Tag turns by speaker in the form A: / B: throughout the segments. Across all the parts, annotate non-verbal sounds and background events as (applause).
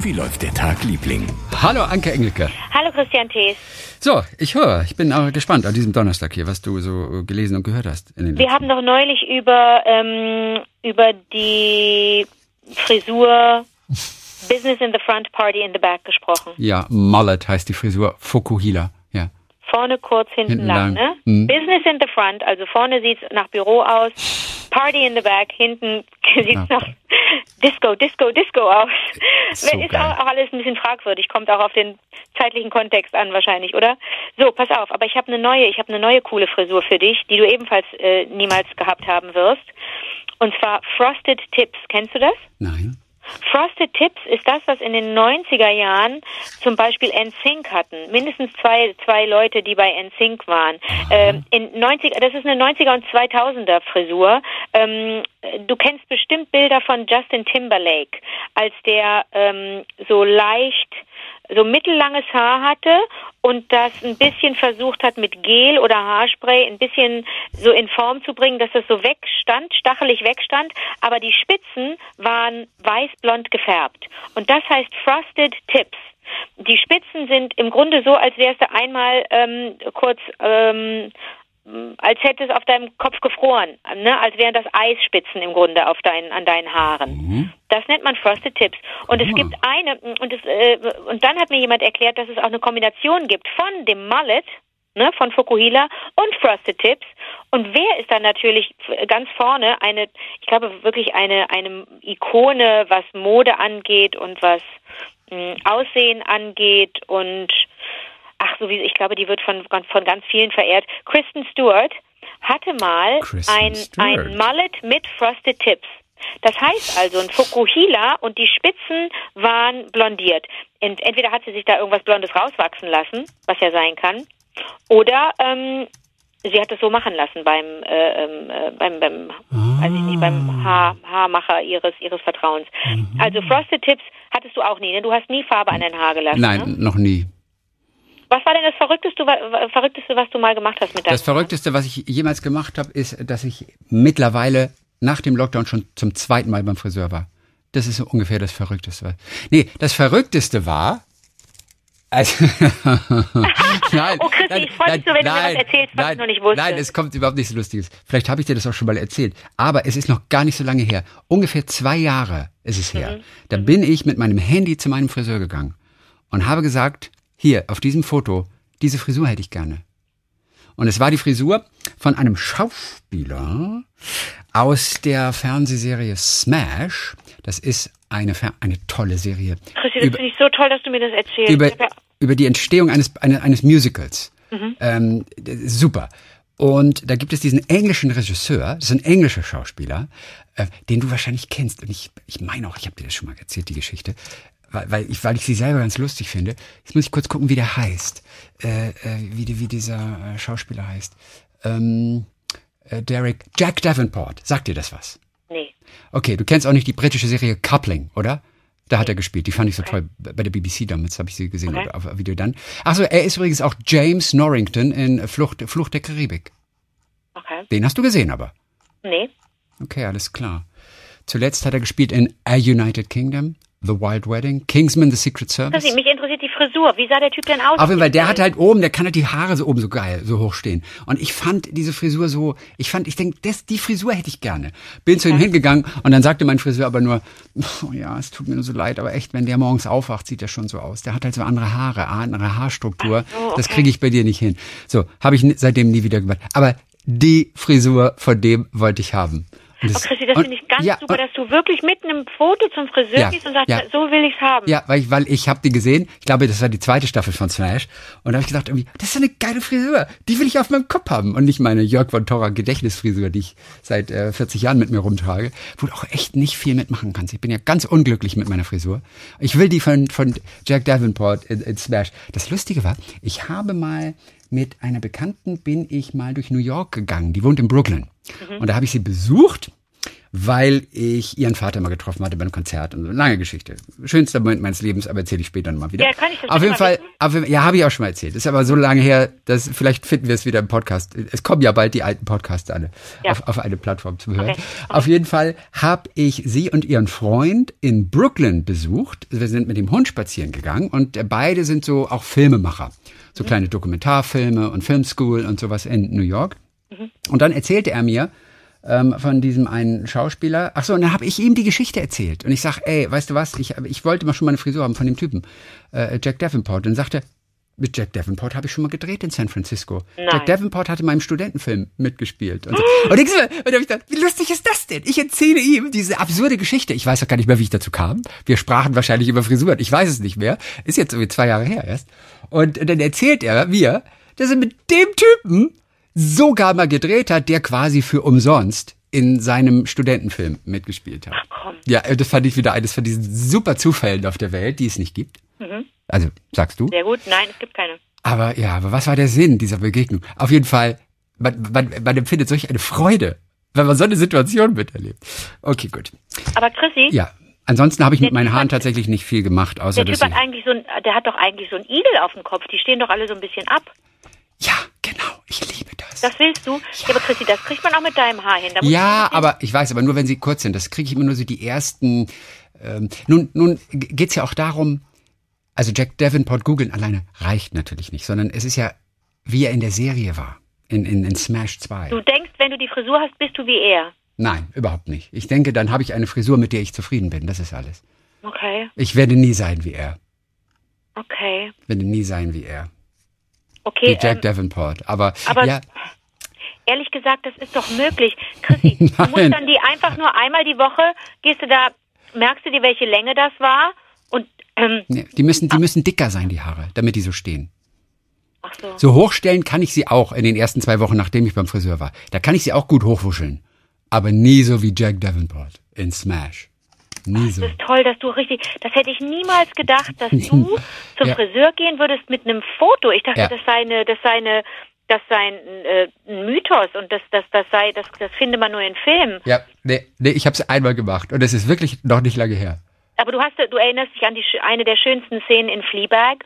A: Wie läuft der Tag, Liebling?
B: Hallo, Anke Engelke.
C: Hallo, Christian Thees.
B: So, ich höre, ich bin auch gespannt an diesem Donnerstag hier, was du so gelesen und gehört hast.
C: In den Wir haben doch neulich über, ähm, über die Frisur (laughs) Business in the Front, Party in the Back gesprochen.
B: Ja, Mullet heißt die Frisur, Fokuhila, ja.
C: Vorne kurz, hinten, hinten lang, lang, ne? Mhm. Business in the Front, also vorne sieht's nach Büro aus, Party in the Back, hinten (laughs) sieht's nach Disco, Disco, Disco aus. So ist auch, auch, alles ein bisschen fragwürdig, kommt auch auf den zeitlichen Kontext an wahrscheinlich, oder? So, pass auf, aber ich habe eine neue, ich habe eine neue coole Frisur für dich, die du ebenfalls äh, niemals gehabt haben wirst. Und zwar Frosted Tips. Kennst du das?
B: Nein.
C: Frosted Tips ist das, was in den 90er Jahren zum Beispiel NSYNC hatten. Mindestens zwei, zwei Leute, die bei NSYNC waren. Ähm, in 90, das ist eine 90er und 2000er Frisur. Ähm, du kennst bestimmt Bilder von Justin Timberlake, als der ähm, so leicht so mittellanges Haar hatte und das ein bisschen versucht hat mit Gel oder Haarspray ein bisschen so in Form zu bringen, dass das so wegstand, stachelig wegstand, aber die Spitzen waren weiß-blond gefärbt. Und das heißt Frosted Tips. Die Spitzen sind im Grunde so, als wärst du einmal ähm, kurz ähm, als hätte es auf deinem Kopf gefroren, ne? als wären das Eisspitzen im Grunde auf deinen, an deinen Haaren. Mhm. Das nennt man Frosted Tips. Und es gibt eine, und, es, äh, und dann hat mir jemand erklärt, dass es auch eine Kombination gibt von dem Mullet, ne, von Fukuhila und Frosted Tips. Und wer ist dann natürlich ganz vorne eine, ich glaube wirklich eine, eine Ikone, was Mode angeht und was mh, Aussehen angeht und ach so wie ich glaube, die wird von von ganz vielen verehrt. Kristen Stewart hatte mal ein ein Mullet mit Frosted Tips. Das heißt also, ein Fukuhila und die Spitzen waren blondiert. Entweder hat sie sich da irgendwas Blondes rauswachsen lassen, was ja sein kann, oder ähm, sie hat es so machen lassen beim äh, ähm, äh, beim beim ah. weiß ich nicht beim Haar, Haarmacher ihres ihres Vertrauens. Mhm. Also Frosted Tips hattest du auch nie, ne? Du hast nie Farbe an dein Haar gelassen.
B: Nein,
C: ne?
B: noch nie.
C: Was war denn das Verrückteste, Verrückteste, was du mal gemacht hast mit deinem
B: Das Verrückteste, was ich jemals gemacht habe, ist, dass ich mittlerweile nach dem Lockdown schon zum zweiten Mal beim Friseur war. Das ist so ungefähr das Verrückteste. Nee, das Verrückteste war, also, (laughs) (laughs)
C: nein, oh Christi, ich freue mich so, wenn nein, du mir was erzählst, was nein, ich noch nicht wusste.
B: Nein, es kommt überhaupt nichts Lustiges. Vielleicht habe ich dir das auch schon mal erzählt. Aber es ist noch gar nicht so lange her. Ungefähr zwei Jahre ist es her. Mhm. Da mhm. bin ich mit meinem Handy zu meinem Friseur gegangen und habe gesagt, hier, auf diesem Foto, diese Frisur hätte ich gerne. Und es war die Frisur von einem Schauspieler aus der Fernsehserie Smash. Das ist eine, eine tolle Serie.
C: Christi, das finde ich so toll, dass du mir das erzählst.
B: Über, über die Entstehung eines, eines, eines Musicals. Mhm. Ähm, super. Und da gibt es diesen englischen Regisseur, das ist ein englischer Schauspieler, äh, den du wahrscheinlich kennst. Und ich, ich meine auch, ich habe dir das schon mal erzählt, die Geschichte weil, weil, ich, weil ich sie selber ganz lustig finde. Jetzt muss ich kurz gucken, wie der heißt. Äh, äh, wie, wie dieser äh, Schauspieler heißt. Ähm, äh, Derek, Jack Davenport. Sagt dir das was?
C: Nee.
B: Okay, du kennst auch nicht die britische Serie Coupling, oder? Da hat er gespielt. Die fand ich so okay. toll bei der BBC damals, habe ich sie gesehen okay. auf, auf Video dann. Achso, er ist übrigens auch James Norrington in Flucht, Flucht der Karibik.
C: Okay.
B: Den hast du gesehen aber?
C: Nee.
B: Okay, alles klar. Zuletzt hat er gespielt in A United Kingdom, The Wild Wedding, Kingsman, The Secret Service.
C: Mich interessiert die Frisur. Wie sah der Typ denn aus?
B: Auf jeden Fall, der hat halt oben, der kann halt die Haare so oben so geil, so hoch stehen. Und ich fand diese Frisur so, ich fand, ich denke, die Frisur hätte ich gerne. Bin zu ihm hingegangen und dann sagte mein Friseur aber nur, oh ja, es tut mir nur so leid, aber echt, wenn der morgens aufwacht, sieht der schon so aus. Der hat halt so andere Haare, andere Haarstruktur. So, okay. Das kriege ich bei dir nicht hin. So, habe ich seitdem nie wieder gemacht. Aber die Frisur von dem wollte ich haben.
C: Das, oh Christi, das finde ich ganz ja, super, dass du wirklich mit einem Foto zum Friseur ja, gehst und sagst, ja. so will ich's haben.
B: Ja, weil ich, weil ich habe die gesehen. Ich glaube, das war die zweite Staffel von Smash. Und da habe ich gedacht, irgendwie, das ist eine geile Frisur. Die will ich auf meinem Kopf haben. Und nicht meine Jörg von Torra Gedächtnisfrisur, die ich seit äh, 40 Jahren mit mir rumtrage, wo du auch echt nicht viel mitmachen kannst. Ich bin ja ganz unglücklich mit meiner Frisur. Ich will die von, von Jack Davenport in, in Smash. Das Lustige war, ich habe mal mit einer Bekannten bin ich mal durch New York gegangen. Die wohnt in Brooklyn. Mhm. Und da habe ich sie besucht weil ich ihren Vater mal getroffen hatte bei einem Konzert. Und lange Geschichte. Schönster Moment meines Lebens, aber erzähle ich später nochmal wieder.
C: Ja, kann ich das
B: Auf jeden Fall, auf, ja, habe ich auch schon mal erzählt. Ist aber so lange her, dass vielleicht finden wir es wieder im Podcast. Es kommen ja bald die alten Podcasts alle
C: Ja.
B: auf, auf eine Plattform zu hören.
C: Okay.
B: Auf jeden Fall habe ich sie und ihren Freund in Brooklyn besucht. Wir sind mit dem Hund spazieren gegangen und beide sind so auch Filmemacher. So kleine Dokumentarfilme und Filmschool und sowas in New York. Und dann erzählte er mir ähm, von diesem einen Schauspieler. Ach so, und dann habe ich ihm die Geschichte erzählt. Und ich sag, ey, weißt du was? Ich, ich wollte mal schon mal eine Frisur haben von dem Typen, äh, Jack Davenport. Und sagte, mit Jack Davenport habe ich schon mal gedreht in San Francisco.
C: Nein.
B: Jack Davenport hatte in meinem Studentenfilm mitgespielt. Und, so. und ich, und da hab ich gedacht, wie lustig ist das denn? Ich erzähle ihm diese absurde Geschichte. Ich weiß auch gar nicht mehr, wie ich dazu kam. Wir sprachen wahrscheinlich über Frisuren. Ich weiß es nicht mehr. Ist jetzt irgendwie zwei Jahre her erst. Und dann erzählt er mir, dass er mit dem Typen sogar mal gedreht hat, der quasi für umsonst in seinem Studentenfilm mitgespielt hat.
C: komm.
B: Ja, das fand ich wieder eines von diesen super Zufällen auf der Welt, die es nicht gibt. Also, sagst du?
C: Sehr gut. Nein, es gibt keine.
B: Aber ja, aber was war der Sinn dieser Begegnung? Auf jeden Fall, man, man, man empfindet solch eine Freude, wenn man so eine Situation miterlebt. Okay, gut.
C: Aber Chrissy,
B: Ja, ansonsten habe ich mit meinen
C: Typ
B: Haaren
C: hat-
B: tatsächlich nicht viel gemacht, außer
C: der
B: dass
C: Typ
B: sie...
C: hat eigentlich so ein, der hat doch eigentlich so ein Igel auf dem Kopf. Die stehen doch alle so ein bisschen ab.
B: Ja, genau, ich liebe das.
C: Das willst du? Ja, aber Chrissy, das kriegt man auch mit deinem Haar hin.
B: Ja, aber ich weiß, aber nur wenn sie kurz sind. Das kriege ich immer nur so die ersten. Ähm, nun, nun geht's ja auch darum, also Jack Davenport googeln alleine reicht natürlich nicht, sondern es ist ja, wie er in der Serie war, in, in, in Smash 2.
C: Du denkst, wenn du die Frisur hast, bist du wie er.
B: Nein, überhaupt nicht. Ich denke, dann habe ich eine Frisur, mit der ich zufrieden bin. Das ist alles.
C: Okay,
B: Ich werde nie sein wie er.
C: okay,
B: Werde nie sein wie er.
C: Okay.
B: Wie Jack
C: ähm,
B: Davenport. Aber,
C: aber-
B: ja,
C: ehrlich gesagt, das ist doch möglich. Chrissy, (laughs) du musst dann die einfach nur einmal die Woche, gehst du da, merkst du dir, welche Länge das war? Und, ähm,
B: nee, die müssen, die müssen dicker sein, die Haare, damit die so stehen.
C: ach so.
B: So hochstellen kann ich sie auch in den ersten zwei Wochen, nachdem ich beim Friseur war. Da kann ich sie auch gut hochwuscheln. Aber nie so wie Jack Davenport in Smash. Nie so.
C: Das ist toll, dass du richtig, das hätte ich niemals gedacht, dass du (laughs) zum
B: Ja.
C: Friseur gehen würdest mit einem Foto. Ich dachte,
B: Ja.
C: das sei eine, das sei eine, das sei ein, äh, ein Mythos und das, das, das sei, das, das finde man nur in Filmen.
B: Ja, nee, nee, ich habe es einmal gemacht und es ist wirklich noch nicht lange her.
C: Aber du hast, du erinnerst dich an die, eine der schönsten Szenen in Fleabag?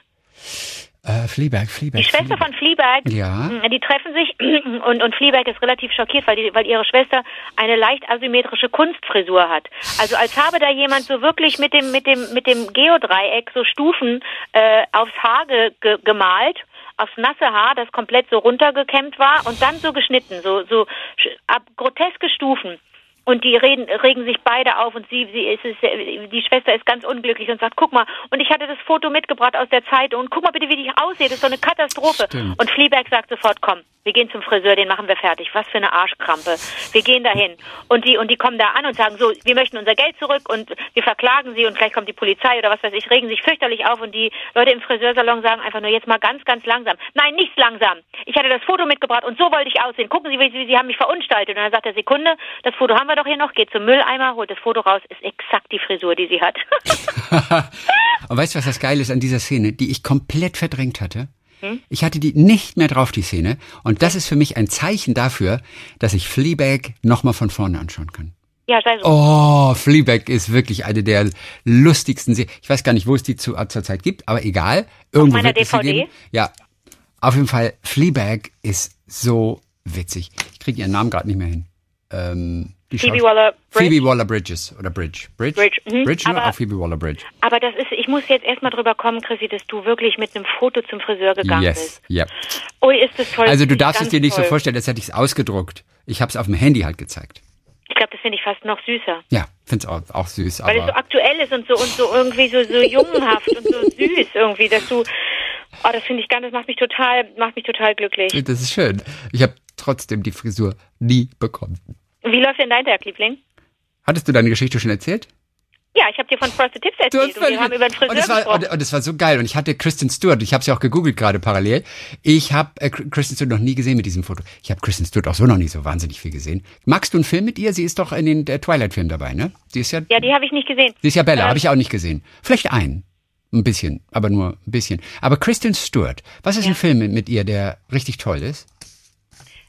B: Äh, Fleabag, Fleabag.
C: Die Schwester
B: Fleabag.
C: von Fleabag,
B: Ja.
C: mh, die treffen sich (clears throat) und, und Fleabag ist relativ schockiert, weil, die, weil ihre Schwester eine leicht asymmetrische Kunstfrisur hat. Also als habe da jemand so wirklich mit dem mit dem mit dem Geodreieck so Stufen äh, aufs Haar ge, ge, gemalt, aufs nasse Haar, das komplett so runtergekämmt war und dann so geschnitten, so so ab groteske Stufen. Und die reden, regen sich beide auf und sie, sie ist, ist, die Schwester ist ganz unglücklich und sagt, guck mal, und ich hatte das Foto mitgebracht aus der Zeit und guck mal bitte, wie ich aussehe, das ist so eine Katastrophe.
B: Stimmt.
C: Und Fleabag sagt sofort, komm, wir gehen zum Friseur, den machen wir fertig. Was für eine Arschkrampe. Wir gehen dahin. Und die, und die kommen da an und sagen so, wir möchten unser Geld zurück und wir verklagen sie und vielleicht kommt die Polizei oder was weiß ich, regen sich fürchterlich auf und die Leute im Friseursalon sagen einfach nur jetzt mal ganz, ganz langsam. Nein, nicht langsam. Ich hatte das Foto mitgebracht und so wollte ich aussehen. Gucken Sie, wie Sie, Sie haben mich verunstaltet. Und dann sagt er, Sekunde, das Foto haben wir doch hier noch, geht zum Mülleimer, holt das Foto raus, ist exakt die Frisur, die sie hat. (laughs)
B: Und weißt du, was das Geile ist an dieser Szene, die ich komplett verdrängt hatte? Ich hatte die nicht mehr drauf, die Szene. Und das ist für mich ein Zeichen dafür, dass ich Fleabag nochmal von vorne anschauen kann.
C: ja, sei so.
B: Oh, Fleabag ist wirklich eine der lustigsten Serien. Ich weiß gar nicht, wo es die zu, zur Zeit gibt, aber egal. Irgendwo
C: meiner
B: es sie
C: DVD?
B: Ja, auf jeden Fall, Fleabag ist so witzig. Ich kriege ihren Namen gerade nicht mehr hin. Ähm, die
C: Phoebe
B: Schaus-
C: Waller-Bridge?
B: Phoebe Waller-Bridges oder Bridge. Bridge?
C: Bridge, mhm.
B: Bridge nur?
C: Aber-
B: Auch Phoebe Waller-Bridge.
C: Aber das ist, ich muss jetzt erstmal drüber kommen, Chrissy, dass du wirklich mit einem Foto zum Friseur gegangen
B: Yes,
C: bist.
B: ja.
C: Ui, ist das toll.
B: Also du
C: Finde
B: darfst es dir nicht so
C: toll.
B: vorstellen, als hätte ich es ausgedruckt. Ich habe es auf dem Handy halt gezeigt.
C: Ich glaube, das finde ich fast noch süßer.
B: Ja, find's auch, auch süß,
C: Weil es so aktuell ist und so und so irgendwie so, so jungenhaft und so süß irgendwie, dass du Oh, das finde ich ganz, das macht mich total, macht mich total glücklich.
B: das ist schön. Ich habe trotzdem die Frisur nie bekommen.
C: Wie läuft denn dein Tag, Liebling?
B: Hattest du deine Geschichte schon erzählt?
C: Ja, ich habe dir von Frosted Tips erzählt und wir haben über den Friseur
B: und es war
C: gesprochen.
B: und, und es war so geil und ich hatte Kristen Stewart, ich habe sie auch gegoogelt gerade parallel. Ich habe äh, Kristen Stewart noch nie gesehen mit diesem Foto. Ich habe Kristen Stewart auch so noch nie so wahnsinnig viel gesehen. Magst du einen Film mit ihr? Sie ist doch in den Twilight Filmen dabei, ne? Sie ist ja
C: ja, die habe ich nicht gesehen.
B: Sie ist ja Bella,
C: Ähm,
B: habe ich auch nicht gesehen. Vielleicht einen. Ein bisschen, aber nur ein bisschen. Aber Kristen Stewart, was ist ein Film mit, mit ihr, der richtig toll ist?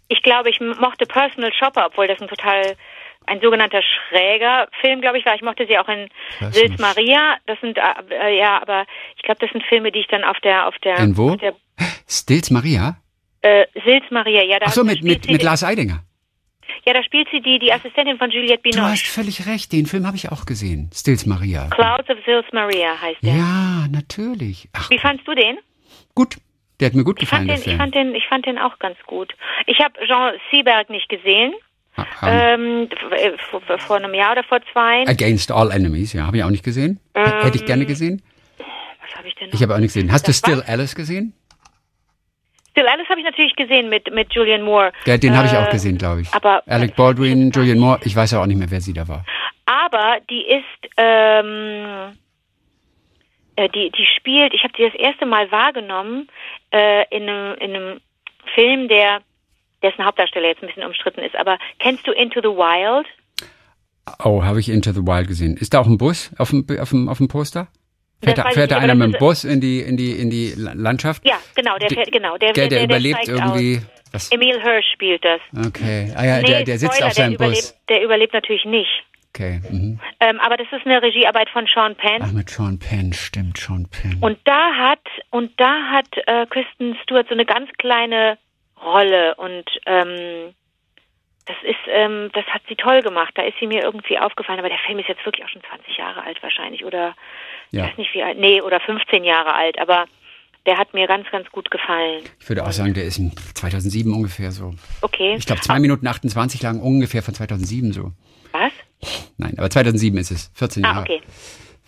C: Ich glaube, ich mochte Personal Shopper, obwohl das ein total ein sogenannter schräger Film, glaube ich, war. Ich mochte sie auch in Sils Maria. Das sind äh, ja, aber ich glaube, das sind Filme, die ich dann auf der auf der
B: in wo?
C: Der,
B: Stills Maria?
C: Äh, Sils Maria, ja. Da
B: Ach so, mit mit, mit Lars Eidinger.
C: Ja, da spielt sie die, die Assistentin von Juliette Binoche.
B: Du hast völlig recht, den Film habe ich auch gesehen. Stills Maria.
C: Clouds of Sils Maria heißt der.
B: Ja, natürlich.
C: Ach. Wie fandst du den?
B: Gut. Der hat mir gut gefallen.
C: Ich fand, den, ich fand den, ich fand den auch ganz gut. Ich habe Jean Seberg nicht gesehen. Ah, ähm, vor, vor, einem Jahr oder vor zwei.
B: Against All Enemies, ja, habe ich auch nicht gesehen. Ähm, Hätte ich gerne gesehen.
C: Was habe ich denn noch?
B: Ich habe auch nicht gesehen. Hast das du Still was? Alice gesehen?
C: Still Alice habe ich natürlich gesehen mit, mit Julian Moore.
B: Ja, den äh, habe ich auch gesehen, glaube ich.
C: Aber
B: Alec Baldwin, Julian Moore, ich weiß ja auch nicht mehr, wer sie da war.
C: Aber die ist, ähm, äh, die, die spielt, ich habe die das erste Mal wahrgenommen äh, in, einem, in einem Film, der dessen Hauptdarsteller jetzt ein bisschen umstritten ist. Aber kennst du Into the Wild?
B: Oh, habe ich Into the Wild gesehen. Ist da auch ein Bus auf dem, auf dem, auf dem Poster? Fährt, da, fährt da einer mit dem Bus in die, in die, in die Landschaft?
C: Ja, genau, der fährt, genau.
B: Der, der, der, der überlebt irgendwie.
C: Was? Emil Hirsch spielt das.
B: Okay. Ah ja, nee, der, der sitzt Spoiler, auf seinem Bus.
C: Überlebt, der überlebt natürlich nicht.
B: Okay. Mhm.
C: Ähm, aber das ist eine Regiearbeit von Sean Penn.
B: Ach, mit Sean Penn, stimmt, Sean Penn.
C: Und da hat, und da hat äh, Kristen Stewart so eine ganz kleine Rolle und ähm, das ist, ähm, das hat sie toll gemacht. Da ist sie mir irgendwie aufgefallen. Aber der Film ist jetzt wirklich auch schon 20 Jahre alt wahrscheinlich oder ja. ich weiß nicht wie alt, nee, oder 15 Jahre alt. Aber der hat mir ganz, ganz gut gefallen.
B: Ich würde auch sagen, der ist 2007 ungefähr so.
C: Okay.
B: Ich glaube, zwei Minuten 28 lang ungefähr von 2007 so. Nein, aber 2007 ist es, 14
C: ah,
B: Jahre.
C: okay.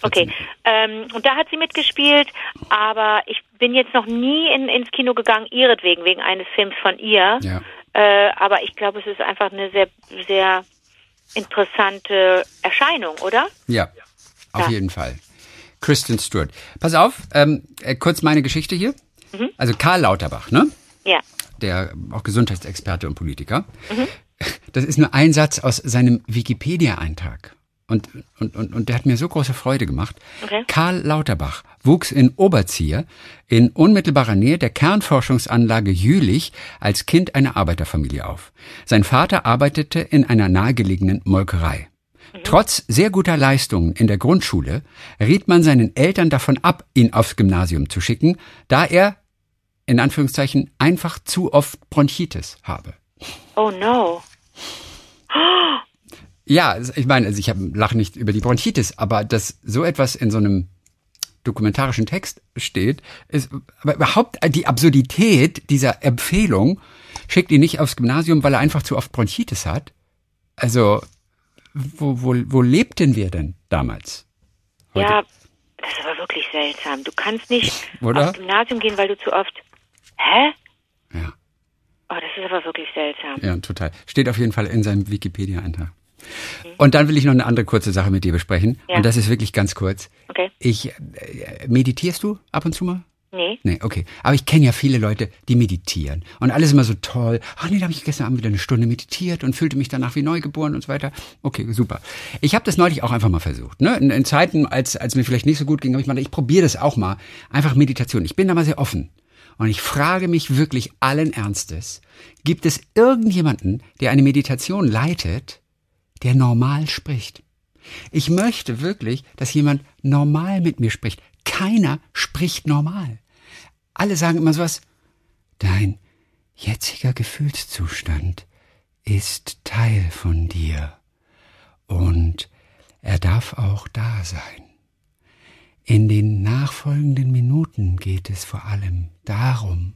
C: Okay, ähm, und da hat sie mitgespielt, aber ich bin jetzt noch nie in, ins Kino gegangen, ihretwegen, wegen eines Films von ihr.
B: Ja.
C: Äh, aber ich glaube, es ist einfach eine sehr, sehr interessante Erscheinung, oder?
B: Ja, auf ja. jeden Fall. Kristen Stewart. Pass auf, ähm, äh, kurz meine Geschichte hier. Mhm. Also Karl Lauterbach, ne?
C: Ja.
B: Der auch Gesundheitsexperte und Politiker. Mhm. Das ist nur ein Satz aus seinem Wikipedia-Eintrag. Und, und, und, und der hat mir so große Freude gemacht. Okay. Karl Lauterbach wuchs in Oberzieher in unmittelbarer Nähe der Kernforschungsanlage Jülich als Kind einer Arbeiterfamilie auf. Sein Vater arbeitete in einer nahegelegenen Molkerei. Mhm. Trotz sehr guter Leistungen in der Grundschule riet man seinen Eltern davon ab, ihn aufs Gymnasium zu schicken, da er, in Anführungszeichen, einfach zu oft Bronchitis habe.
C: Oh no.
B: Ja, ich meine, also ich lache nicht über die Bronchitis, aber dass so etwas in so einem dokumentarischen Text steht, ist aber überhaupt die Absurdität dieser Empfehlung schickt ihn nicht aufs Gymnasium, weil er einfach zu oft Bronchitis hat. Also, wo, wo, wo lebten wir denn damals?
C: Heute? Ja, das ist aber wirklich seltsam. Du kannst nicht Oder? aufs Gymnasium gehen, weil du zu oft. Hä?
B: Ja.
C: Oh, das ist aber wirklich seltsam.
B: Ja, total. Steht auf jeden Fall in seinem Wikipedia-Eintrag. Und dann will ich noch eine andere kurze Sache mit dir besprechen. Ja. Und das ist wirklich ganz kurz.
C: Okay.
B: Ich, äh, meditierst du ab und zu mal?
C: Nee.
B: Nee, okay. Aber ich kenne ja viele Leute, die meditieren. Und alles immer so toll. Ach nee, da habe ich gestern Abend wieder eine Stunde meditiert und fühlte mich danach wie neugeboren und so weiter. Okay, super. Ich habe das neulich auch einfach mal versucht. Ne? In, in Zeiten, als, als mir vielleicht nicht so gut ging, habe ich mal, ich probiere das auch mal. Einfach Meditation. Ich bin da mal sehr offen. Und ich frage mich wirklich allen Ernstes, gibt es irgendjemanden, der eine Meditation leitet, der normal spricht. Ich möchte wirklich, dass jemand normal mit mir spricht. Keiner spricht normal. Alle sagen immer sowas, dein jetziger Gefühlszustand ist Teil von dir und er darf auch da sein. In den nachfolgenden Minuten geht es vor allem darum,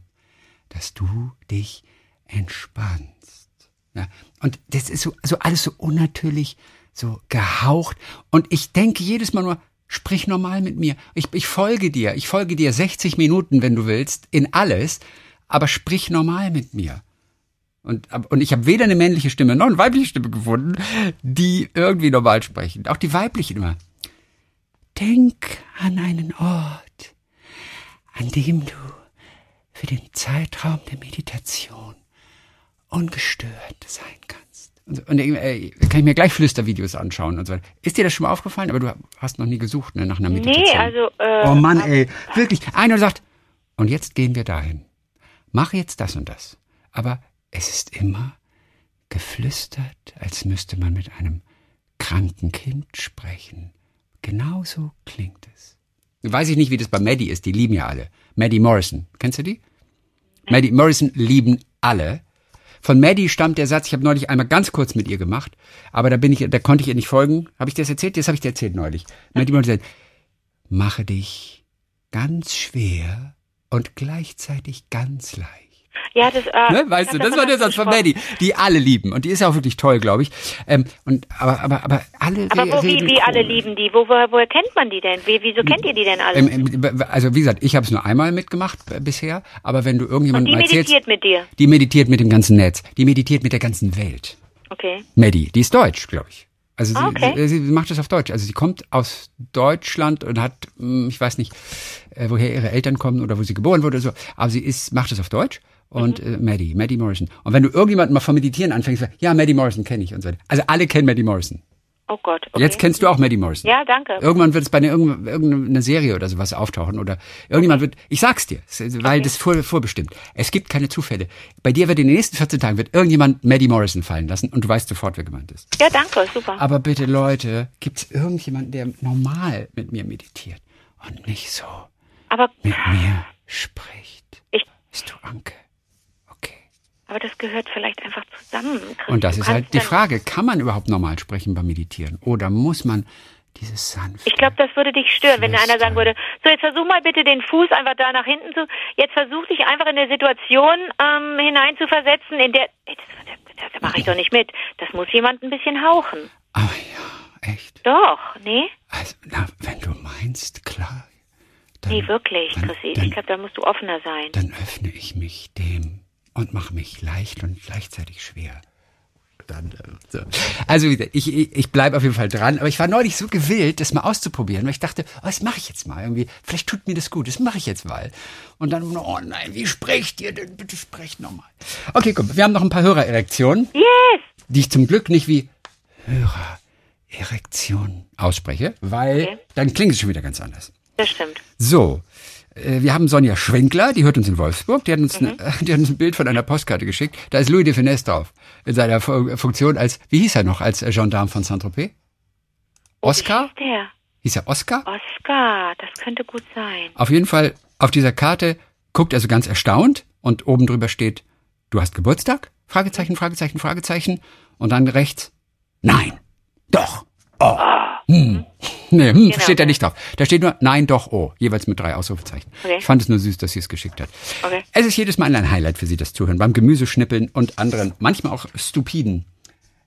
B: dass du dich entspannst. Ja, und das ist so, so alles so unnatürlich, so gehaucht. Und ich denke jedes Mal nur, sprich normal mit mir. Ich, ich folge dir. Ich folge dir 60 Minuten, wenn du willst, in alles. Aber sprich normal mit mir. Und, und ich habe weder eine männliche Stimme noch eine weibliche Stimme gefunden, die irgendwie normal sprechen. Auch die weiblichen immer. Denk an einen Ort, an dem du für den Zeitraum der Meditation ungestört sein kannst. Und, und äh, kann ich mir gleich Flüstervideos anschauen und so. Ist dir das schon mal aufgefallen? Aber du hast noch nie gesucht ne, nach einer Meditation.
C: Nee, also. Äh,
B: oh Mann, ey, wirklich. Einer sagt, und jetzt gehen wir dahin. Mach jetzt das und das. Aber es ist immer geflüstert, als müsste man mit einem kranken Kind sprechen. Genauso klingt es. Weiß ich nicht, wie das bei Maddie ist, die lieben ja alle. Maddie Morrison, kennst du die? Maddie Morrison lieben alle. Von Maddie stammt der Satz, ich habe neulich einmal ganz kurz mit ihr gemacht, aber da bin ich, da konnte ich ihr nicht folgen. Habe ich das erzählt? Das habe ich dir erzählt neulich. Maddie Morrison, mache dich ganz schwer und gleichzeitig ganz leicht.
C: Ja, das, äh,
B: ne? Weißt du, das war der Satz von Maddie, die alle lieben. Und die ist ja auch wirklich toll, glaube ich. Ähm, und, aber, aber, aber alle
C: Aber wo, wie, wie alle lieben die? Wo, woher, woher kennt man die denn? Wie, wieso kennt ihr die denn alle?
B: Ähm, also wie gesagt, ich habe es nur einmal mitgemacht äh, bisher. Aber wenn du irgendjemandem
C: Und die
B: erzählst...
C: meditiert mit dir?
B: Die meditiert mit dem ganzen Netz. Die meditiert mit der ganzen Welt.
C: Okay.
B: Maddie, die ist deutsch, glaube ich. Also
C: Ah,
B: sie,
C: okay.
B: sie, sie macht das auf Deutsch. Also sie kommt aus Deutschland und hat, hm, ich weiß nicht, äh, woher ihre Eltern kommen oder wo sie geboren wurde oder so, aber sie ist, macht das auf Deutsch. Und
C: Mhm.
B: äh, Maddie, Maddie Morrison. Und wenn du irgendjemanden mal vom Meditieren anfängst, sagst, ja, Maddie Morrison kenne ich und so weiter. Also alle kennen Maddie Morrison.
C: Oh Gott. Okay.
B: Jetzt kennst du auch Maddie Morrison.
C: Ja, danke.
B: Irgendwann wird es bei einer irgendeiner Serie oder sowas auftauchen oder irgendjemand wird, ich sag's dir, weil das vor, vorbestimmt. Es gibt keine Zufälle. Bei dir wird in den nächsten 14 Tagen wird irgendjemand Maddie Morrison fallen lassen und du weißt sofort, wer gemeint ist.
C: Ja, danke, super.
B: Aber bitte Leute, gibt's irgendjemanden, der normal mit mir meditiert und nicht so
C: Aber,
B: mit mir spricht?
C: ich,
B: Bist du Anke?
C: Aber das gehört vielleicht einfach zusammen. Chris.
B: Und das
C: Du
B: ist halt die Frage, kann man überhaupt normal sprechen beim Meditieren oder muss man dieses sanfte
C: Ich glaube, das würde dich stören, wenn einer sagen würde, so jetzt versuch mal bitte den Fuß einfach da nach hinten zu, jetzt versuch dich einfach in eine Situation ähm, hineinzuversetzen, in der, ey, das, das, das mache ich doch nicht mit. Das muss jemand ein bisschen hauchen.
B: Ah ja, echt.
C: Doch, nee?
B: Also, na, wenn du meinst, klar. Dann,
C: Nee, wirklich,
B: dann,
C: Chrissy.
B: dann,
C: Ich glaube, da musst du offener sein.
B: dann öffne ich mich dem und mache mich leicht und gleichzeitig schwer. Dann, äh, so. Also ich, ich, bleibe auf jeden Fall dran, aber ich war neulich so gewillt, das mal auszuprobieren, weil ich dachte, oh, das mache ich jetzt mal irgendwie. Vielleicht tut mir das gut, das mache ich jetzt mal. Und dann, oh nein, wie sprecht ihr denn? Bitte sprecht nochmal. Okay, komm, wir haben noch ein paar Hörererektionen,
C: Yes!
B: die ich zum Glück nicht wie Hörererektion ausspreche, weil
C: Okay.
B: dann klingt es schon wieder ganz anders.
C: Das stimmt.
B: So, wir haben Sonja Schwenkler, die hört uns in Wolfsburg, die hat uns, ne, (laughs) die hat uns ein Bild von einer Postkarte geschickt. Da ist Louis de Finesse drauf, in seiner Fu- Funktion als, wie hieß er noch, als äh, Gendarme von Saint-Tropez? Oscar?
C: Wie ist der?
B: Hieß er Oscar?
C: Oscar, das könnte gut sein.
B: Auf jeden Fall, auf dieser Karte guckt er so ganz erstaunt und oben drüber steht, du hast Geburtstag? Fragezeichen, Fragezeichen, Fragezeichen. Und dann rechts, nein, doch, oh. Hm. Nee, hm,
C: Genau.
B: steht da nicht drauf. Da steht nur nein, doch, oh. Jeweils mit drei Ausrufezeichen.
C: Okay.
B: Ich fand es nur süß, dass sie es geschickt hat.
C: Okay.
B: Es ist jedes Mal ein Highlight für Sie, das Zuhören. Beim Gemüseschnippeln und anderen, manchmal auch stupiden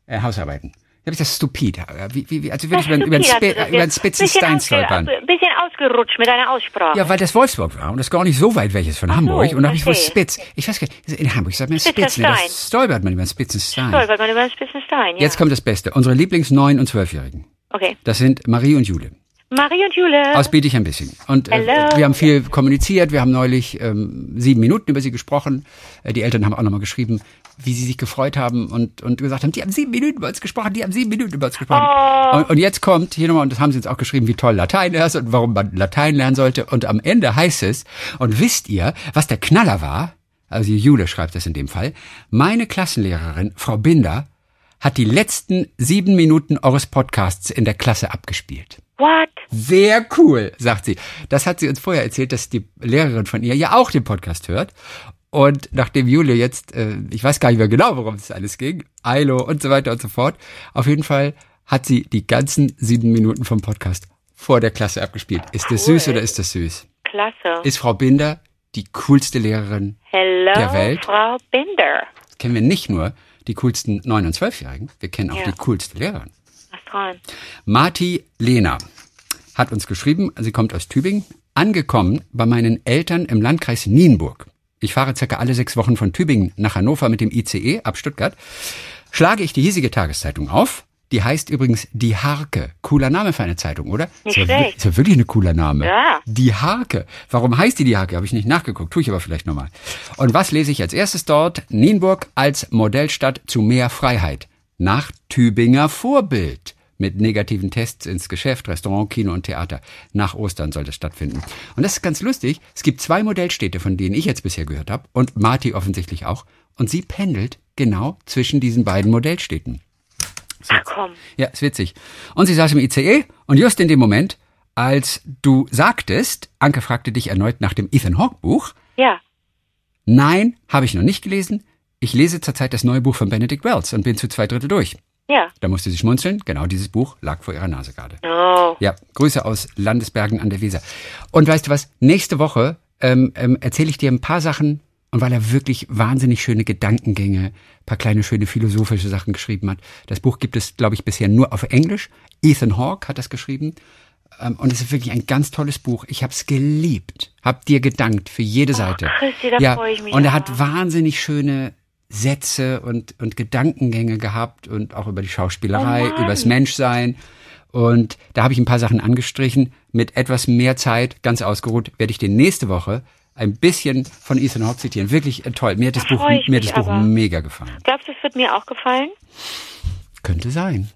B: äh, Hausarbeiten. Habe ich das stupid? Wie, wie, wie, also wirklich über, über, einen
C: Stupid,
B: Spe
C: also
B: über einen spitzen Stein stolpern.
C: Ein bisschen ausgerutscht mit deiner Aussprache.
B: Ja, weil das Wolfsburg war und das gar nicht so weit weg ist von Hamburg. Und da habe ich wohl. Spitz. Ich weiß gar nicht, in Hamburg sagt man Spitz, ne? Stolpert man über einen spitzen Stein.
C: Weil man über einen spitzen Stein, ja.
B: Jetzt kommt das Beste. Unsere Lieblings- 9- und 12-Jährigen.
C: Okay.
B: Das sind Marie und Jule.
C: Marie und Jule.
B: Aus Bietig ein bisschen. Und äh, wir haben viel kommuniziert. Wir haben neulich ähm, sieben Minuten über sie gesprochen. Äh, die Eltern haben auch nochmal geschrieben, wie sie sich gefreut haben und, und gesagt haben, die haben sieben Minuten über uns gesprochen, die haben sieben Minuten über uns gesprochen.
C: Oh.
B: Und, und jetzt kommt hier nochmal, und das haben sie uns auch geschrieben, wie toll Latein ist und warum man Latein lernen sollte. Und am Ende heißt es, und wisst ihr, was der Knaller war? Also Jule schreibt das in dem Fall. Meine Klassenlehrerin, Frau Binder, hat die letzten sieben Minuten eures Podcasts in der Klasse abgespielt.
C: What?
B: Sehr cool, sagt sie. Das hat sie uns vorher erzählt, dass die Lehrerin von ihr ja auch den Podcast hört. Und nachdem Jule jetzt, äh, ich weiß gar nicht mehr genau, worum es alles ging, Ailo und so weiter und so fort, auf jeden Fall hat sie die ganzen sieben Minuten vom Podcast vor der Klasse abgespielt. Ist das
C: Cool.
B: süß oder ist das süß?
C: Klasse.
B: Ist Frau Binder die coolste Lehrerin?
C: Hello,
B: der Welt?
C: Frau Binder.
B: Kennen wir nicht nur die coolsten 9- und 12-Jährigen, wir kennen auch
C: Ja.
B: die coolste Lehrerin.
C: Was dran?
B: Marti Lehner hat uns geschrieben, sie kommt aus Tübingen, angekommen bei meinen Eltern im Landkreis Nienburg. Ich fahre circa alle sechs Wochen von Tübingen nach Hannover mit dem ICE ab Stuttgart. Schlage ich die hiesige Tageszeitung auf. Die heißt übrigens Die Harke. Cooler Name für eine Zeitung, oder?
C: Nicht
B: ist, ja,
C: schlecht.
B: ist ja wirklich ein cooler Name.
C: Ja.
B: Die Harke. Warum heißt die Die Harke? Habe ich nicht nachgeguckt. Tue ich aber vielleicht nochmal. Und was lese ich als erstes dort? Nienburg als Modellstadt zu mehr Freiheit. Nach Tübinger Vorbild. mit negativen Tests ins Geschäft, Restaurant, Kino und Theater. Nach Ostern soll das stattfinden. Und das ist ganz lustig. Es gibt zwei Modellstädte, von denen ich jetzt bisher gehört habe und Marty offensichtlich auch. Und sie pendelt genau zwischen diesen beiden Modellstädten.
C: Ach komm.
B: Ja, ist witzig. Und sie saß im ICE und just in dem Moment, als du sagtest, Anke fragte dich erneut nach dem Ethan Hawke Buch.
C: Ja.
B: Nein, habe ich noch nicht gelesen. Ich lese zurzeit das neue Buch von Benedict Wells und bin zu zwei Drittel durch.
C: Ja.
B: Da musste sie schmunzeln. Genau dieses Buch lag vor ihrer Nase gerade.
C: Oh.
B: Ja, Grüße aus Landesbergen an der Weser. Und weißt du was? Nächste Woche ähm, ähm, erzähle ich dir ein paar Sachen. Und weil er wirklich wahnsinnig schöne Gedankengänge, paar kleine schöne philosophische Sachen geschrieben hat. Das Buch gibt es, glaube ich, bisher nur auf Englisch. Ethan Hawke hat das geschrieben. Ähm, und es ist wirklich ein ganz tolles Buch. Ich habe es geliebt. Hab dir gedankt für jede Seite.
C: Christi, da
B: ja,
C: freue ich mich
B: und er hat wahnsinnig schöne Sätze und, und Gedankengänge gehabt und auch über die Schauspielerei,
C: Oh
B: übers Menschsein. Und da habe ich ein paar Sachen angestrichen. Mit etwas mehr Zeit, ganz ausgeruht, werde ich dir nächste Woche ein bisschen von Ethan Hawke zitieren. Wirklich äh, toll. Mir hat das
C: Da
B: Buch, mir das Buch
C: aber.
B: mega gefallen.
C: Glaubst du, es wird mir auch gefallen?
B: Könnte sein.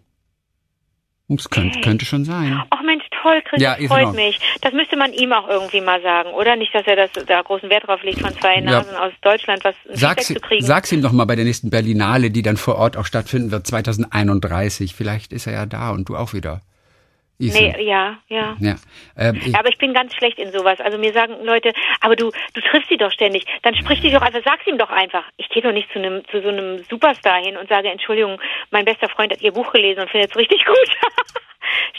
B: Es könnte,
C: Okay.
B: könnte schon sein.
C: Ach Mensch, toll, Chris,
B: Ja,
C: freut mich. Das müsste man ihm auch irgendwie mal sagen, oder? Nicht, dass er das, da großen Wert drauf legt, von zwei Nasen aus Deutschland was
B: Sag's,
C: zu kriegen.
B: sag's ihm doch mal bei der nächsten Berlinale, die dann vor Ort auch stattfinden wird, 2031. Vielleicht ist er ja da und du auch wieder. Ethan.
C: nee, ja, ja.
B: Ja. Ähm, ich,
C: aber ich bin ganz schlecht in sowas. Also mir sagen Leute, aber du, du triffst sie doch ständig. Dann sprich dich doch einfach, sag's ihm doch einfach. Ich gehe doch nicht zu einem, zu so einem Superstar hin und sage, Entschuldigung, mein bester Freund hat ihr Buch gelesen und findet es richtig gut. (laughs)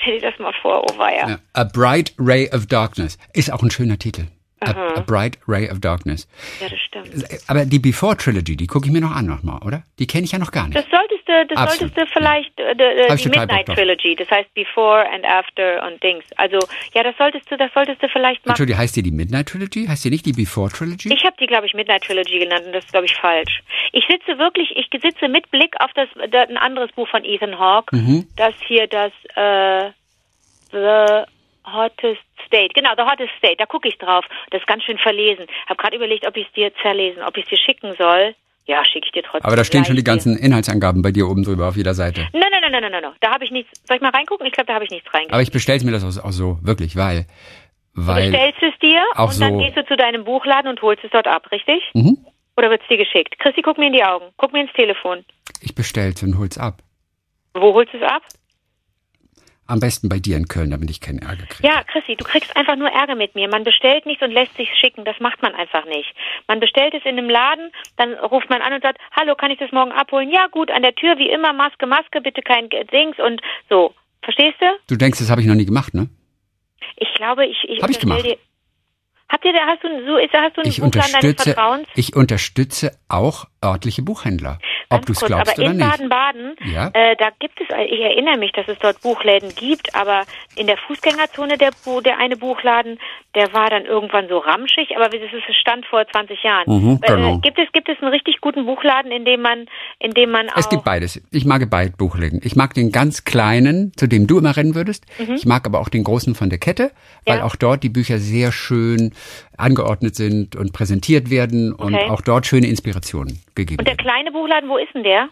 C: Stell dir das mal vor, oh weia.
B: ja. A Bright Ray of Darkness ist auch ein schöner Titel. A. A Bright Ray of Darkness.
C: Ja, das stimmt.
B: Aber die Before Trilogy, die gucke ich mir noch an nochmal, oder? Die kenne ich ja noch gar nicht.
C: Das solltest du, das
B: Absolut.
C: solltest du vielleicht äh, äh, die Midnight. Trilogy, das heißt Before and After und Dings. Also ja, das solltest du, das solltest du vielleicht machen.
B: Entschuldigung, heißt die die Midnight Trilogy? Heißt die nicht die Before Trilogy?
C: Ich habe die, glaube ich, Midnight Trilogy genannt und das ist, glaube ich, falsch. Ich sitze wirklich, ich sitze mit Blick auf das, da, ein anderes Buch von Ethan Hawke,
B: Mhm.
C: das hier das äh, The Hottest State, genau, The Hottest State, da gucke ich drauf. Das ist ganz schön verlesen. Habe gerade überlegt, ob ich es dir zerlesen, ob ich es dir schicken soll. Ja, schicke ich dir trotzdem.
B: Aber da stehen schon die ganzen Inhaltsangaben bei dir oben drüber auf jeder Seite.
C: Nein, nein, nein, nein, nein, nein, da habe ich nichts. Soll ich mal reingucken? Ich glaube, da habe ich nichts reingeguckt.
B: Aber ich bestelle mir das auch, so, wirklich, weil,
C: Du
B: weil,
C: bestellst es dir
B: auch
C: und dann
B: so-
C: gehst du zu deinem Buchladen und holst es dort ab, richtig?
B: Mhm.
C: Oder wird es dir geschickt? Christi, guck mir in die Augen. Guck mir ins Telefon.
B: ich bestell's und hol's ab.
C: Wo holst du es ab?
B: Am besten bei dir in Köln, damit ich keinen Ärger kriege.
C: Ja, Chrissy, du kriegst einfach nur Ärger mit mir. Man bestellt nichts und lässt sich schicken. Das macht man einfach nicht. Man bestellt es in einem Laden, dann ruft man an und sagt, hallo, kann ich das morgen abholen? Ja, gut, an der Tür wie immer, Maske, Maske, bitte kein Dings und so. Verstehst du?
B: Du denkst, das habe ich noch nie gemacht, ne?
C: Ich glaube, ich, ich
B: Hab ich gemacht.
C: Dir, habt ihr da, hast du, so ist, hast du einen
B: Ich
C: Buchladen deines Vertrauens?
B: ich unterstütze auch örtliche Buchhändler. Ob du es glaubst
C: aber
B: oder
C: in
B: nicht.
C: Baden-Baden,
B: Ja.
C: äh, da gibt es, ich erinnere mich, dass es dort Buchläden gibt, aber in der Fußgängerzone der, der eine Buchladen, der war dann irgendwann so ramschig, aber das ist es stand vor 20 Jahren.
B: Mhm,
C: Äh,
B: genau.
C: gibt es gibt es einen richtig guten Buchladen, in dem man in dem man
B: Es
C: auch
B: gibt beides. Ich mag beide Buchläden. Ich mag den ganz kleinen, zu dem du immer rennen würdest. Ich mag aber auch den großen von der Kette, weil
C: Mhm. Ja.
B: auch dort die Bücher sehr schön angeordnet sind und präsentiert werden und
C: Okay.
B: auch dort schöne Inspirationen gegeben
C: und der kleine Buchladen, wo ist denn der?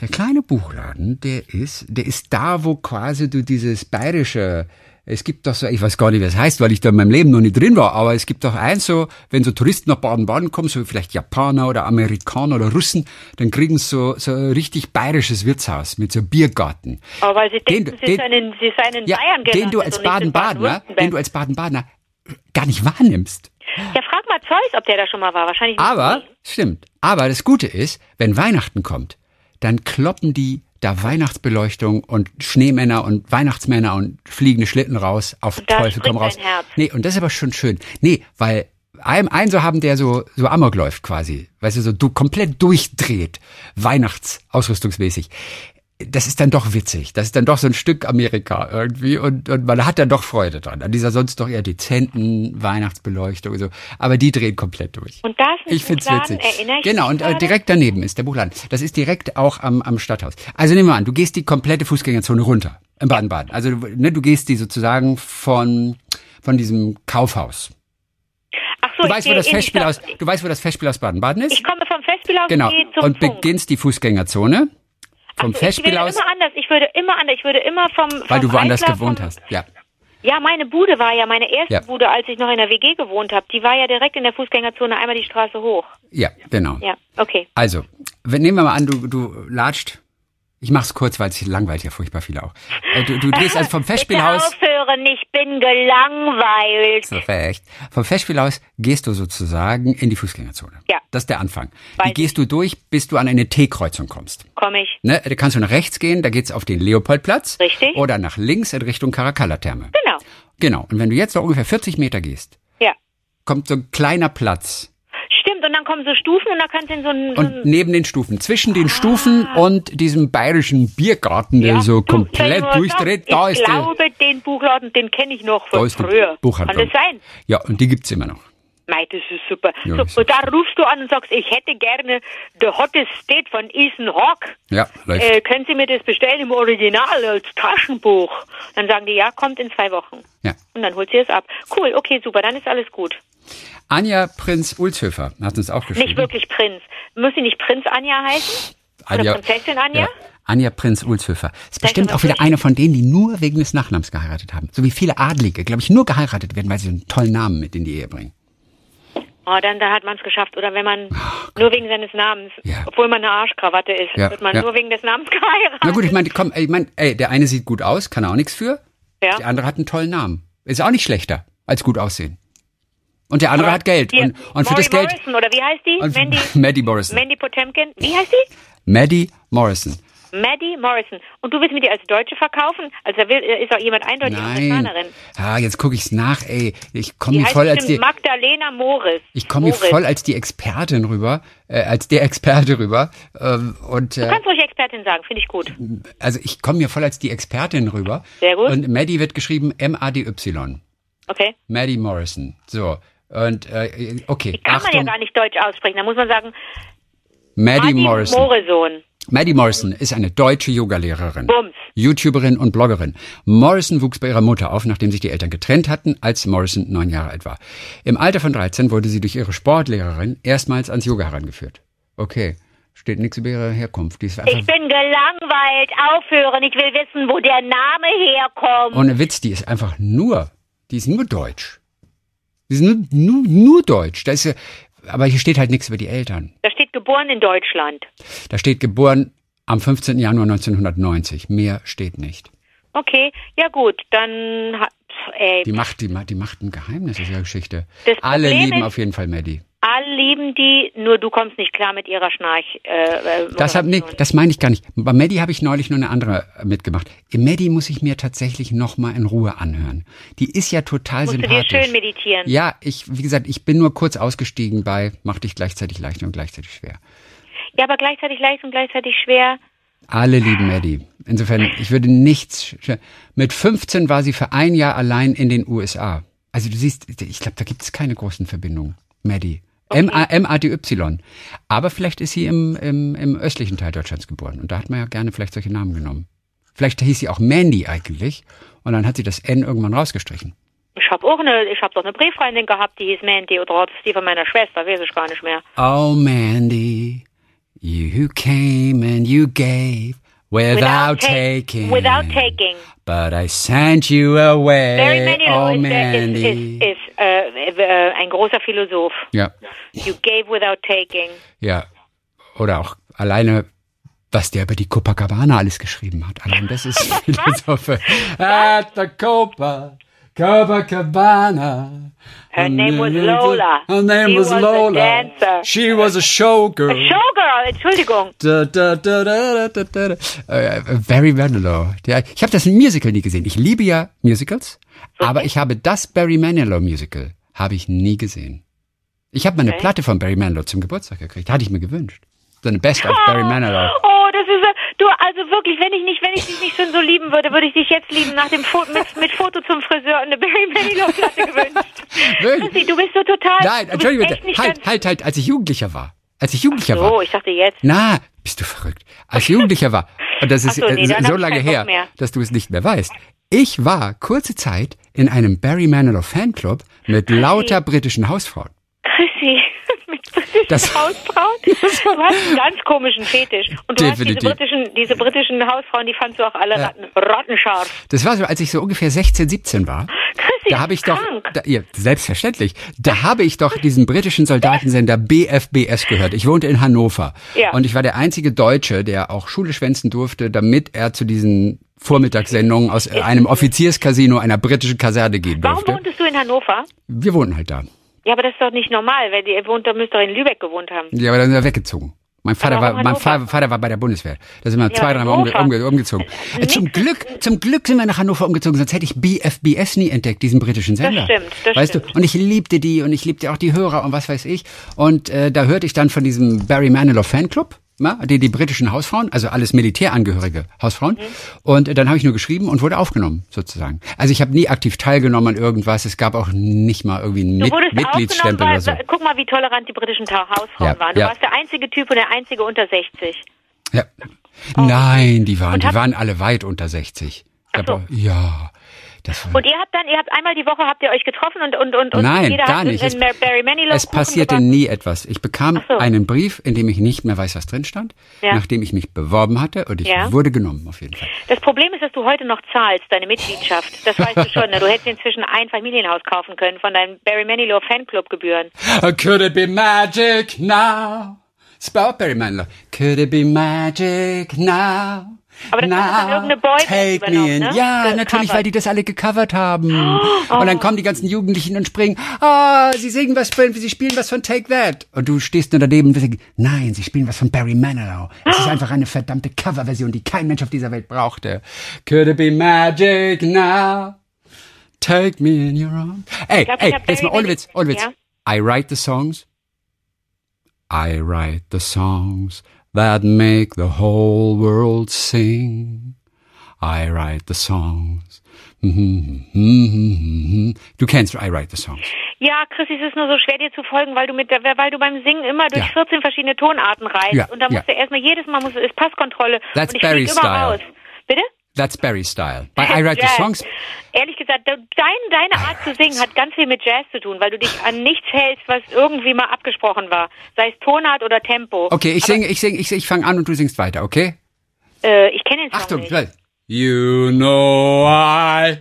B: Der kleine Buchladen, der ist, der ist da, wo quasi du dieses bayerische es gibt doch so, ich weiß gar nicht, wie es heißt, weil ich da in meinem Leben noch nicht drin war, aber es gibt doch eins so, wenn so Touristen nach Baden-Baden kommen, so vielleicht Japaner oder Amerikaner oder Russen, dann kriegen sie so, so ein richtig bayerisches Wirtshaus mit so Biergarten.
C: Weil sie
B: Den-
C: denken, sie
B: den-
C: seien in, sie seien in
B: Ja,
C: Bayern
B: den
C: gelandet
B: du als Baden-Badener, den du als Baden-Badener gar nicht wahrnimmst.
C: Ja, frag mal Zeus, ob der da schon mal war. Wahrscheinlich nicht.
B: Aber, stimmt, aber das Gute ist, wenn Weihnachten kommt, dann kloppen die da Weihnachtsbeleuchtung und Schneemänner und Weihnachtsmänner und fliegende Schlitten raus auf
C: Und
B: Teufel komm raus.
C: Herz.
B: Nee, und das ist aber schon schön. Nee, weil ein, ein so haben, der so, so Amok läuft quasi. Weißt du, so du komplett durchdreht, Weihnachtsausrüstungsmäßig. Das ist dann doch witzig. Das ist dann doch so ein Stück Amerika irgendwie und, und man hat dann doch Freude dran. An dieser sonst doch eher dezenten Weihnachtsbeleuchtung und so. Aber die drehen komplett durch.
C: Und da ist
B: Ich find's
C: Buchladen,
B: witzig.
C: ich
B: Genau, und äh, direkt daneben ist der Buchladen. Das ist direkt auch am, am Stadthaus. Also nehmen wir an, du gehst die komplette Fußgängerzone runter in Baden-Baden. Also du- ne, du gehst die sozusagen von, von diesem Kaufhaus.
C: Ach so,
B: Du weißt, wo das Festspiel aus, du weißt, wo das Festspiel aus Baden-Baden ist?
C: ich komme vom Festspiel aus
B: Genau.
C: und
B: beginnst die Fußgängerzone. Vom
C: Ach so,
B: Festspiel
C: ich würde
B: aus,
C: immer anders. Ich würde immer anders. Ich würde immer vom, vom
B: weil du woanders
C: Eisler,
B: gewohnt
C: vom,
B: hast. Ja.
C: Ja, meine Bude war ja meine erste
B: Ja.
C: Bude, als ich noch in der WG gewohnt habe. Die war ja direkt in der Fußgängerzone einmal die Straße hoch.
B: Ja, genau.
C: Ja, okay.
B: Also, wenn, nehmen wir mal an, du, du latscht. Ich mach's kurz, weil es langweilt ja furchtbar viele auch. Äh, Du, du gehst also vom (laughs) Festspielhaus.
C: Bitte aufhören, ich bin gelangweilt.
B: Perfekt. Vom Festspielhaus gehst du sozusagen in die Fußgängerzone.
C: Ja.
B: Das ist der Anfang.
C: Weiß
B: Wie gehst du durch, bis du an eine T-Kreuzung kommst?
C: Komm ich.
B: Ne, da kannst du nach rechts gehen, da geht's auf den Leopoldplatz.
C: Richtig.
B: Oder nach links in Richtung Caracalla-Therme.
C: Genau.
B: Genau. Und wenn du jetzt noch ungefähr 40 Meter gehst,
C: Ja.
B: kommt so ein kleiner Platz.
C: Stimmt, und dann kommen so Stufen und da kannst du in so einen... So
B: Und neben den Stufen, zwischen den Stufen und diesem bayerischen Biergarten, der
C: Ah. ja.
B: so
C: Du,
B: komplett durchdreht, da
C: ich
B: ist der.
C: glaube, den Buchladen, den kenne ich noch
B: Da
C: von früher.
B: Buchhandlung.
C: Kann das sein?
B: Ja, und die gibt's immer noch.
C: Mei, das ist super.
B: Ja,
C: so,
B: ist
C: und da rufst du an und sagst, ich hätte gerne The Hottest State von Ethan Hawke.
B: Ja, läuft.
C: Äh, können Sie mir das bestellen im Original als Taschenbuch? Dann sagen die, ja, kommt in zwei Wochen.
B: Ja.
C: Und dann holt sie es ab. Cool, okay, super, dann ist alles gut.
B: Anja Prinz Ulshöfer hat uns auch geschrieben.
C: Nicht wirklich Prinz. Muss sie nicht Prinz Anja heißen? Oder Prinzessin Anja?
B: Ja. Anja Prinz Ulshöfer. Ist bestimmt auch wieder eine von denen, die nur wegen des Nachnamens geheiratet haben. So wie viele Adlige, glaube ich, nur geheiratet werden, weil sie einen tollen Namen mit in die Ehe bringen.
C: Oh, dann, dann hat man es geschafft. Oder wenn man nur wegen seines Namens,
B: Oh Ja.
C: obwohl man eine Arschkrawatte ist,
B: Ja,
C: wird man
B: ja.
C: nur wegen des Namens (laughs) geheiratet.
B: Na gut, ich meine, komm, ich meine, ey, der eine sieht gut aus, kann auch nichts für.
C: Ja.
B: Der andere hat einen tollen Namen. Ist auch nicht schlechter als gut aussehen. Und der andere hat Geld.
C: Hier,
B: Und, und für das Geld.
C: Morrison, oder wie heißt die? Mandy, (laughs)
B: Maddie Morrison.
C: Mandy Potemkin. Wie heißt die?
B: Maddie Morrison.
C: Maddie Morrison. Und du willst mir die als Deutsche verkaufen? Also da will, ist auch jemand eindeutig
B: Nein.
C: Amerikanerin.
B: Ah, jetzt gucke ich's nach, ey. Ich komme
C: Die
B: mir voll als die.
C: Magdalena Morris.
B: Ich komme mir voll als die Expertin rüber, äh, als der Experte rüber. Ähm, und
C: Du
B: äh,
C: kannst ruhig Expertin sagen, finde ich gut.
B: also ich komme mir voll als die Expertin rüber.
C: Sehr gut.
B: Und Maddie wird geschrieben M-A-D-Y.
C: Okay.
B: Maddie Morrison. So. Und äh, okay.
C: Kann man ja
B: Achtung.
C: gar nicht Deutsch aussprechen. Da muss man sagen,
B: Maddie
C: Maddie
B: Morrison.
C: Morrison.
B: Maddie Morrison ist eine deutsche Yogalehrerin,
C: Bums.
B: YouTuberin und Bloggerin. Morrison wuchs bei ihrer Mutter auf, nachdem sich die Eltern getrennt hatten, als Morrison neun Jahre alt war. Im Alter von 13 wurde sie durch ihre Sportlehrerin erstmals ans Yoga herangeführt. Okay, steht nichts über ihre Herkunft.
C: Ich bin gelangweilt. Aufhören. Ich will wissen, wo der Name herkommt.
B: ohne Witz, die ist einfach nur, die ist nur deutsch. Die ist nur, nur, nur deutsch. Da ist ja, aber hier steht halt nichts über die Eltern.
C: Da steht geboren in Deutschland.
B: Da steht geboren am 15. Januar 1990. Mehr steht nicht.
C: Okay, ja gut, dann ey,
B: Die macht, die, macht- die macht ein Geheimnis aus ihrer Geschichte. Alle lieben
C: ist-
B: auf jeden Fall Maddie.
C: Lieben die, nur du kommst nicht klar mit ihrer Schnarch. Äh, äh,
B: Das, hab, nee, das meine ich gar nicht. Bei Maddie habe ich neulich nur eine andere äh, mitgemacht. Maddie muss ich mir tatsächlich noch mal in Ruhe anhören. Die ist ja total
C: Musst du dir
B: sympathisch.
C: schön meditieren.
B: ja, ich, wie gesagt, ich bin nur kurz ausgestiegen bei Mach dich gleichzeitig leicht und gleichzeitig schwer.
C: Ja, aber gleichzeitig leicht und gleichzeitig schwer.
B: Alle lieben Maddie. Insofern, ich würde nichts. Mit 15 war sie für ein Jahr allein in den USA. Also du siehst, ich glaube, da gibt es keine großen Verbindungen. Maddie. M-A- M-A-D-Y. Aber vielleicht ist sie im, im, im östlichen Teil Deutschlands geboren. Und da hat man ja gerne vielleicht solche Namen genommen. Vielleicht hieß sie auch Mandy eigentlich. Und dann hat sie das N irgendwann rausgestrichen.
C: Ich habe auch eine, ich habe doch eine Brieffreundin gehabt, die hieß Mandy oder das die von meiner Schwester, weiß ich gar nicht mehr.
B: Oh, Mandy, you came and you gave without,
C: ta-
B: taking.
C: Without taking.
B: But I sent you away.
C: Barry Manilow
B: oh,
C: ist, der- ist,
B: Mandy.
C: ist, ist äh, äh, ein großer Philosoph.
B: Ja,
C: You gave without taking.
B: ja. Oder auch alleine, was der über die Copacabana alles geschrieben hat. Allein das ist (laughs) Philosophe. At the Copa, Copacabana.
C: Her name was Lola.
B: Her name
C: She
B: was
C: was a
B: Lola.
C: dancer.
B: She was a showgirl.
C: Showgirl, Entschuldigung.
B: Da, da, da, da, da, da, da. Äh, Barry Manilow. Der, ich habe das Musical nie gesehen. Ich liebe ja Musicals, aber ich habe das Barry Manilow Musical habe ich nie gesehen. Ich habe mal eine
C: Okay.
B: Platte von Barry Manilow zum Geburtstag gekriegt. Hatte ich mir gewünscht. So eine Best of Barry (laughs) Manilow.
C: Oh, das ist du also wirklich, wenn ich nicht, wenn ich dich nicht schon so lieben würde, würde ich dich jetzt lieben nach dem Foto mit, mit Foto zum Friseur und eine Barry Manilow Platte gewünscht. Chrissy, du bist so total.
B: Nein, entschuldige bitte. Halt, halt, halt, als ich Jugendlicher war. Als ich Jugendlicher
C: So,
B: war.
C: ich dachte jetzt.
B: Na, bist du verrückt. Als ich Jugendlicher war. Und das ist
C: Ach so, nee,
B: äh, so lange her, dass du es nicht mehr weißt. Ich war kurze Zeit in einem Barry Manilow Fanclub mit lauter britischen Hausfrauen.
C: Chrissy,
B: Das- (laughs)
C: Hausfrauen? (laughs) Du hast einen ganz komischen Fetisch. Und du hast
B: Definitiv.
C: diese britischen, diese britischen Hausfrauen, die fandst du auch alle ratten, rattenscharf.
B: Das war so, als ich so ungefähr 16, 17 war. Da habe ich doch, da, ja, selbstverständlich, da habe ich doch diesen britischen Soldatensender BFBS gehört. Ich wohnte in Hannover
C: Ja.
B: und ich war der einzige Deutsche, der auch Schule schwänzen durfte, damit er zu diesen Vormittagssendungen aus einem Offizierscasino einer britischen Kaserne gehen
C: Warum
B: durfte.
C: wohntest du in Hannover?
B: Wir wohnten halt da.
C: Ja, aber das ist doch nicht normal, weil ihr wohnt, da müsst ihr in Lübeck gewohnt haben.
B: Ja, aber dann sind wir weggezogen. Mein Vater war, mein
C: Hannover?
B: Vater, Vater war bei der Bundeswehr. Da sind wir zwei, dreimal umge,
C: Hannover.
B: umge, umgezogen. Äh, zum Glück, zum Glück sind wir nach Hannover umgezogen, sonst hätte ich BFBS nie entdeckt, diesen britischen Sender.
C: stimmt, das
B: weißt
C: stimmt.
B: du? Und ich liebte die und ich liebte auch die Hörer und was weiß ich. Und äh, da hörte ich dann von diesem Barry Manilow Fanclub. Die, die britischen Hausfrauen, also alles Militärangehörige Hausfrauen.
C: Mhm.
B: Und äh, dann habe ich nur geschrieben und wurde aufgenommen, sozusagen. Also ich habe nie aktiv teilgenommen an irgendwas. Es gab auch nicht mal irgendwie einen Mit Mitgliedsstempel
C: weil,
B: oder so.
C: guck mal, wie tolerant die britischen Hausfrauen
B: Ja,
C: waren. Du
B: ja.
C: warst der einzige Typ und der einzige unter 60.
B: Ja. Nein, die waren, die waren alle weit unter 60.
C: Ach so.
B: Aber, ja.
C: Und ihr habt dann, ihr habt einmal die Woche habt ihr euch getroffen und und und, und
B: Nein, gar nicht.
C: in
B: Es, es passierte
C: gebacken.
B: nie etwas. Ich bekam
C: so.
B: einen Brief, in dem ich nicht mehr weiß, was drin stand,
C: Ja.
B: nachdem ich mich beworben hatte und ich
C: Ja.
B: wurde genommen auf jeden Fall.
C: Das Problem ist, dass du heute noch zahlst, deine Mitgliedschaft. Das weißt du schon. Ne? Du hättest inzwischen ein Familienhaus kaufen können von deinen Barry Manilow Fanclub-Gebühren.
B: Could it be magic now? Spell Barry Manilow. Could it be magic now?
C: Aber das hat dann irgendeine Boyband
B: take me in.
C: ne?
B: Ja,
C: Gecovert.
B: natürlich, weil die das alle gecovert haben.
C: Oh.
B: Und dann kommen die ganzen Jugendlichen und springen, ah, sie singen was von, sie spielen was von Take That. Und du stehst nur daneben und denkst, nein, sie spielen was von Barry Manilow. Es ist (gasps) einfach eine verdammte Coverversion, die kein Mensch auf dieser Welt brauchte. Could it be magic now? Take me in your arms. Ey,
C: glaub,
B: ey, jetzt mal
C: Barry
B: ohne Witz, ohne Witz.
C: Ja?
B: I write the songs. I write the songs that make the whole world sing. I write the songs. Du kennst I write the songs.
C: Ja, Chris, es ist nur so schwer dir zu folgen, weil du mit der, weil du beim Singen immer durch
B: Ja.
C: 14 verschiedene Tonarten reist
B: Ja,
C: und da musst
B: ja.
C: du erstmal jedes Mal muss ist Passkontrolle
B: That's
C: und ich
B: Barry
C: immer
B: style.
C: raus. Bitte?
B: That's Barry style. By I write the
C: Jazz.
B: songs.
C: Ehrlich gesagt, de- dein, deine Art zu singen hat ganz viel mit Jazz zu tun, weil du dich an nichts hältst, was irgendwie mal abgesprochen war. Sei es Tonart oder Tempo.
B: Okay, ich
C: Aber,
B: singe, ich singe, ich, ich fange an und du singst weiter, okay?
C: Äh, ich kenne den Song
B: Achtung,
C: nicht.
B: gleich. You know I.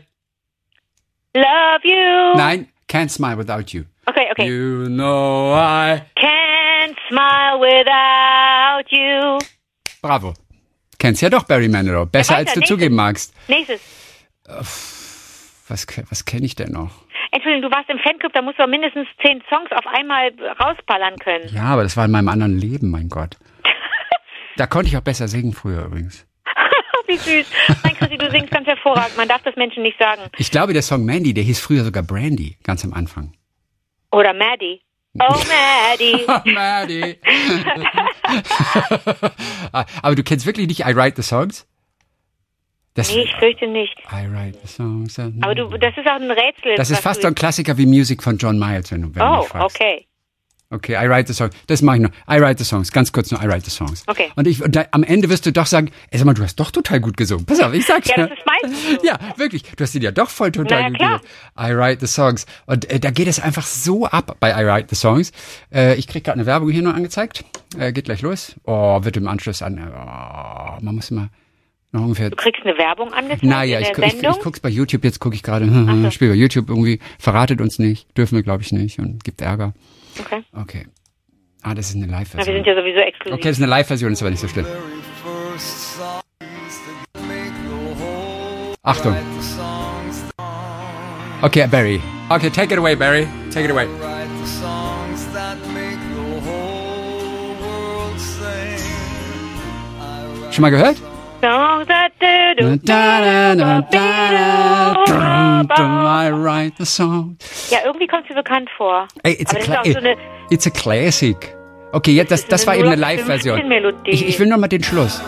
C: Love you.
B: Nein, can't smile without you.
C: Okay, okay.
B: You know I.
C: Can't smile without you.
B: Bravo. Kennst ja doch Barry Manilow. Besser als du
C: nächstes.
B: zugeben magst.
C: Nächstes.
B: Was, was kenne ich denn noch?
C: Entschuldigung, du warst im Fanclub, da musst du mindestens zehn Songs auf einmal rausballern können.
B: Ja, aber das war in meinem anderen Leben, mein Gott. (laughs) Da konnte ich auch besser singen früher übrigens. (laughs)
C: Wie süß. Nein, Chrissy, du singst ganz hervorragend. Man darf das Menschen nicht sagen.
B: Ich glaube, der Song Mandy, der hieß früher sogar Brandy, ganz am Anfang.
C: Oder Maddie. Oh, Maddie. (laughs)
B: Maddie. Ah, (laughs) aber du kennst wirklich nicht I Write the Songs? Das,
C: Nee, ich fürchte nicht.
B: I Write the Songs.
C: Aber du, das ist auch ein Rätsel.
B: das ist fast so ein Klassiker wie Music von John Miles, wenn du, wenn
C: Oh,
B: mich fragst.
C: okay.
B: Okay, I write the songs. Das mache ich noch. I write the songs. Ganz kurz nur I write the songs.
C: Okay.
B: Und ich, und da, am Ende wirst du doch sagen, ey, sag mal, du hast doch total gut gesungen. Pass auf, ich sag's
C: Ja,
B: dir.
C: das ist meistens.
B: Ja, wirklich. Du hast ihn ja doch voll total
C: Na ja,
B: gut
C: klar.
B: gesungen. I write the songs. Und äh, da geht es einfach so ab bei I write the songs. Äh, ich krieg gerade eine Werbung hier nur angezeigt. Äh, geht gleich los. Oh, wird im Anschluss an. Oh, man muss immer noch ungefähr
C: Du kriegst eine Werbung angezeigt
B: naja,
C: in
B: ich,
C: der
B: ich,
C: Sendung?
B: ich guck's bei YouTube, jetzt gucke ich gerade,
C: so. (laughs)
B: ich spiele bei YouTube irgendwie, verratet uns nicht, dürfen wir glaube ich nicht und gibt Ärger.
C: Okay.
B: Okay. Ah, das ist eine
C: Na, wir
B: Live-Version.
C: sind ja sowieso exklusiv.
B: Okay, das ist eine Live-Version, ist aber nicht so schlimm. Achtung. Okay, Barry. Okay, take it away, Barry. Take it away. Schon mal gehört?
C: Ja,
B: song.
C: irgendwie kommt sie bekannt vor.
B: Ey, it's,
C: Aber
B: a cla-
C: so
B: it's a classic. Okay, jetzt, das, das war eben eine
C: 0815
B: Live-Version. Ich, ich will noch mal den Schluss,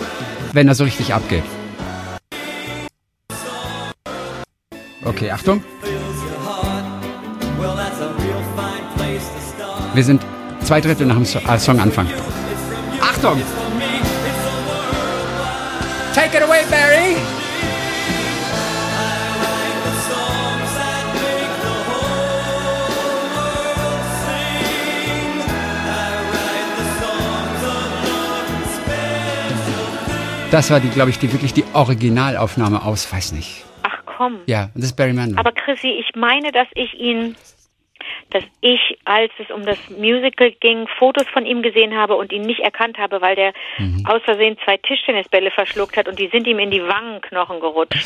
B: wenn er so richtig abgeht. Okay, Achtung. Wir sind zwei Drittel nach dem so äh, Songanfang. Achtung! Take it away, Barry. Das war die, glaube ich, die wirklich die Originalaufnahme aus, weiß nicht.
C: Ach komm.
B: Ja, das ist Barry Manilow.
C: Aber Chrissy, ich meine, dass ich ihn dass ich, als es um das Musical ging, Fotos von ihm gesehen habe und ihn nicht erkannt habe, weil der
B: Mhm.
C: aus Versehen zwei Tischtennisbälle verschluckt hat und die sind ihm in die Wangenknochen gerutscht.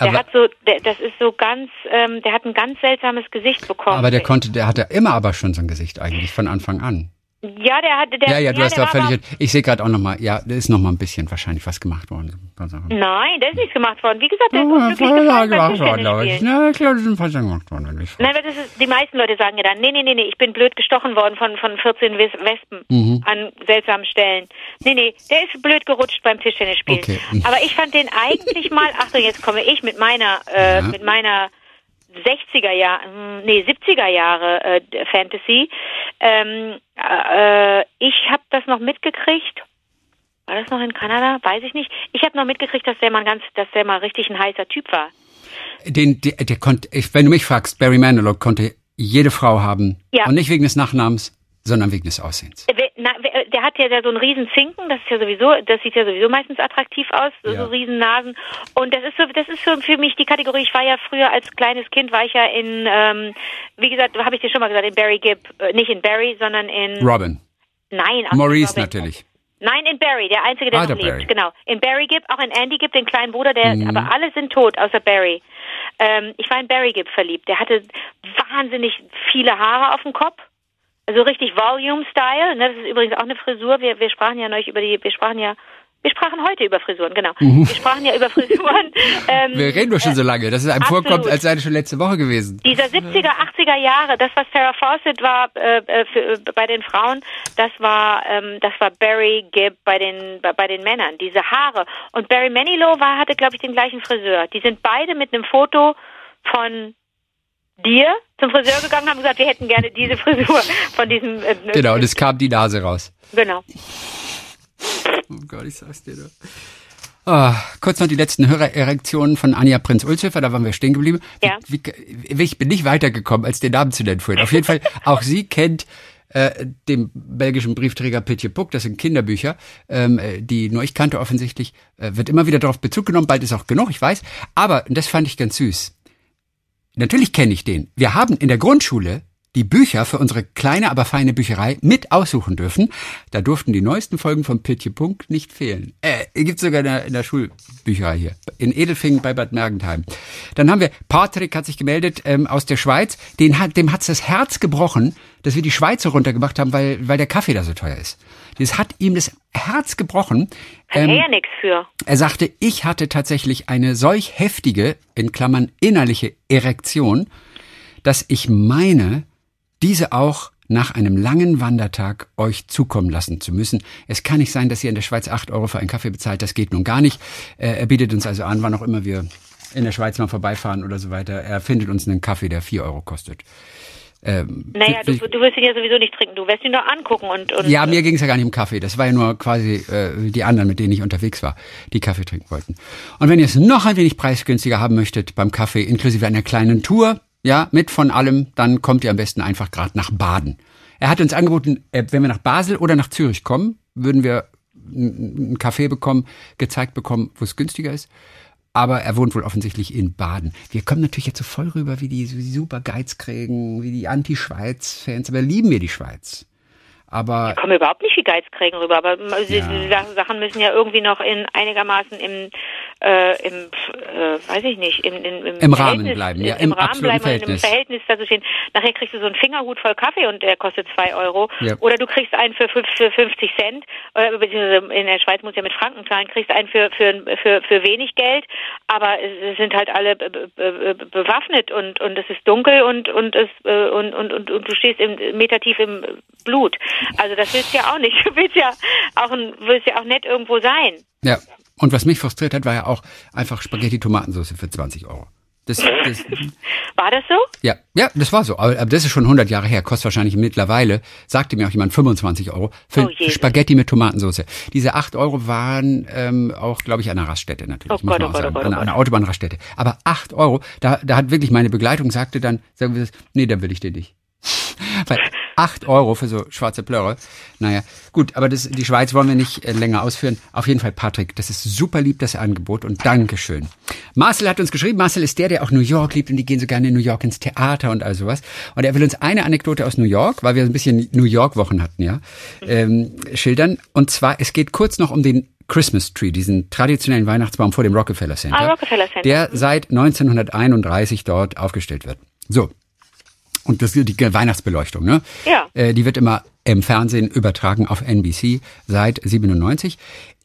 C: Der
B: Aber-
C: hat so, der, das ist so ganz, ähm, der hat ein ganz seltsames Gesicht bekommen.
B: aber der konnte, der hatte immer aber schon so ein Gesicht eigentlich von Anfang an.
C: Ja, der hatte, der,
B: Ja, ja, du hast
C: der
B: da völlig. Ich sehe gerade auch noch mal. Ja, da ist noch mal ein bisschen wahrscheinlich was gemacht worden. Ein.
C: Nein, der ist nicht gemacht worden. Wie gesagt, der ist
B: Ja,
C: unglücklich
B: ja,
C: gefallen
B: gemacht worden, glaube ich. Na, ich glaube, das sind fast gemacht worden. ich-
C: Nein, aber das ist, die meisten Leute sagen ja dann, nee, nee, nee, nee, ich bin blöd gestochen worden von, von 14 Wes- Wespen
B: Mhm.
C: an seltsamen Stellen. Nee, nee, der ist blöd gerutscht beim Tischtennisspielen.
B: Okay.
C: Aber ich fand den eigentlich mal, Achtung, jetzt komme ich mit meiner, äh,
B: Ja.
C: mit meiner 60er Jahre, nee, 70er Jahre äh, Fantasy. Ähm, äh, ich habe das noch mitgekriegt. War das noch in Kanada? Weiß ich nicht. Ich habe noch mitgekriegt, dass der mal ganz, dass der mal richtig ein heißer Typ war.
B: Den, der, der konnte, wenn du mich fragst, Barry Manilow konnte jede Frau haben.
C: Ja.
B: Und nicht wegen des Nachnamens, sondern wegen des Aussehens.
C: Äh, Na, wer- der hat ja so einen riesen Zinken, das ist ja sowieso, das sieht ja sowieso meistens attraktiv aus, so,
B: Ja.
C: so riesen Nasen. Und das ist so, das ist so für mich die Kategorie. Ich war ja früher als kleines Kind war ich ja in, ähm, wie gesagt, habe ich dir schon mal gesagt, in Barry Gibb, äh, nicht in Barry, sondern in,
B: Robin.
C: nein, auch
B: Maurice
C: Robin.
B: natürlich.
C: Nein, in Barry, der einzige, der
B: Ah,
C: noch
B: der
C: lebt,
B: Barry.
C: genau. In Barry Gibb, auch in Andy Gibb, den kleinen Bruder, der,
B: Mhm.
C: aber alle sind tot, außer Barry. Ähm, ich war in Barry Gibb verliebt. Der hatte wahnsinnig viele Haare auf dem Kopf. Also richtig Volume-Style. Ne? Das ist übrigens auch eine Frisur. Wir, wir sprachen ja neulich über die, wir sprachen ja, wir sprachen heute über Frisuren, genau. Wir sprachen ja über Frisuren. (laughs) Ähm,
B: Mhm. Wir reden doch schon so lange, dass es einem
C: absolut.
B: vorkommt, als sei das schon letzte Woche gewesen.
C: dieser 70er, 80er Jahre, das was Farrah Fawcett war äh, äh, für, äh, bei den Frauen, das war ähm, das war Barry Gibb bei den bei, bei den Männern. Diese Haare und Barry Manilow war hatte glaube ich den gleichen Friseur. Die sind beide mit einem Foto von dir zum Friseur gegangen, haben gesagt, wir hätten gerne diese Frisur von diesem. Äh,
B: Genau, und es kam die Nase raus.
C: genau.
B: Oh Gott, ich sag's dir doch. Ah, kurz noch die letzten Hörererektionen von Anja Prinz-Ulzhöfer, da waren wir stehen geblieben.
C: Ja.
B: Wie, wie, ich bin nicht weitergekommen, als den Namen zu nennen vorhin. Auf jeden Fall, auch sie kennt äh, den belgischen Briefträger Pitje Puck, das sind Kinderbücher, ähm, äh, die nur ich kannte offensichtlich, äh, wird immer wieder darauf Bezug genommen, bald ist auch genug, ich weiß. Aber, und das fand ich ganz süß, natürlich kenne ich den. Wir haben in der Grundschule die Bücher für unsere kleine, aber feine Bücherei mit aussuchen dürfen. Da durften die neuesten Folgen von Pitje Punk nicht fehlen. Äh, gibt's sogar in der, in der Schulbücherei hier. In Edelfingen bei Bad Mergentheim. Dann haben wir, Patrick hat sich gemeldet ähm, aus der Schweiz. Den hat, dem hat's das Herz gebrochen, dass wir die Schweizer runtergemacht haben, weil, weil der Kaffee da so teuer ist. Das hat ihm das Herz gebrochen. Ähm,
C: er ja nichts für.
B: er sagte, ich hatte tatsächlich eine solch heftige, in Klammern innerliche Erektion, dass ich meine, diese auch nach einem langen Wandertag euch zukommen lassen zu müssen. Es kann nicht sein, dass ihr in der Schweiz acht Euro für einen Kaffee bezahlt. Das geht nun gar nicht. Äh, Er bietet uns also an, wann auch immer wir in der Schweiz mal vorbeifahren oder so weiter. Er findet uns einen Kaffee, der vier Euro kostet. Ähm,
C: Naja, du, du wirst ihn ja sowieso nicht trinken. Du wirst ihn nur angucken und, und
B: ja, mir ging es ja gar nicht um Kaffee. Das war ja nur quasi äh, die anderen, mit denen ich unterwegs war, die Kaffee trinken wollten. Und wenn ihr es noch ein wenig preisgünstiger haben möchtet beim Kaffee, inklusive einer kleinen Tour, ja, mit von allem, dann kommt ihr am besten einfach gerade nach Baden. Er hat uns angeboten, äh, wenn wir nach Basel oder nach Zürich kommen, würden wir einen Kaffee bekommen, gezeigt bekommen, wo es günstiger ist. Aber er wohnt wohl offensichtlich in Baden. Wir kommen natürlich jetzt so voll rüber wie die, wie die super Geizkrägen, wie die Anti-Schweiz-Fans. Aber lieben wir die Schweiz. Aber
C: kommen überhaupt nicht wie Geizkrägen rüber, aber
B: Ja.
C: die Sa- Sachen müssen ja irgendwie noch in einigermaßen im, äh, im äh, weiß ich nicht, im, im, im,
B: Im Rahmen
C: Verhältnis-
B: bleiben, ja,
C: im,
B: im
C: Rahmen bleiben und im
B: Verhältnis.
C: Verhältnis dazu stehen. Nachher kriegst du so einen Fingerhut voll Kaffee und der kostet zwei Euro.
B: Ja.
C: Oder du kriegst einen für, fünf- für 50 Cent, oder beziehungsweise in der Schweiz muss ja mit Franken zahlen, kriegst einen für, für, für, für wenig Geld, aber es sind halt alle be, be, be, bewaffnet und, und es ist dunkel und, und, es, äh, und, und, und, und du stehst im, Meter tief im Blut. Also das willst du ja auch nicht. (laughs) Du willst ja auch, ein, willst ja auch nett irgendwo sein.
B: Ja, und was mich frustriert hat, war ja auch einfach Spaghetti-Tomatensauce für 20 Euro. Das, das, (laughs)
C: War das so?
B: ja, ja, das war so. Aber aber das ist schon 100 Jahre her, kostet wahrscheinlich mittlerweile, sagte mir auch jemand, 25 Euro für,
C: Oh.
B: Spaghetti mit Tomatensauce. Diese 8 Euro waren ähm, auch, glaube ich, an einer Raststätte natürlich,
C: Oh
B: muss
C: Gott,
B: man
C: oh
B: auch
C: Gott,
B: sagen.
C: oh Gott,
B: an
C: oh
B: einer
C: Gott.
B: Autobahnraststätte. Aber 8 Euro, da, da hat wirklich meine Begleitung sagte dann, sagen wir das, nee, dann will ich den nicht. (laughs) Weil Acht Euro für so schwarze Plörre. Naja, gut, aber das, die Schweiz wollen wir nicht äh, länger ausführen. Auf jeden Fall, Patrick, das ist super lieb, das Angebot und Dankeschön. Marcel hat uns geschrieben, Marcel ist der, der auch New York liebt und die gehen so gerne in New York ins Theater und all sowas. Und er will uns eine Anekdote aus New York, weil wir ein bisschen New York-Wochen hatten, ja, ähm, schildern. Und zwar, es geht kurz noch um den Christmas Tree, diesen traditionellen Weihnachtsbaum vor dem Rockefeller Center,
C: Ah, Rockefeller Center.
B: der seit 1931 dort aufgestellt wird. So. Und das ist die Weihnachtsbeleuchtung, ne?
C: Ja.
B: Äh, die wird immer im Fernsehen übertragen auf NBC seit 97.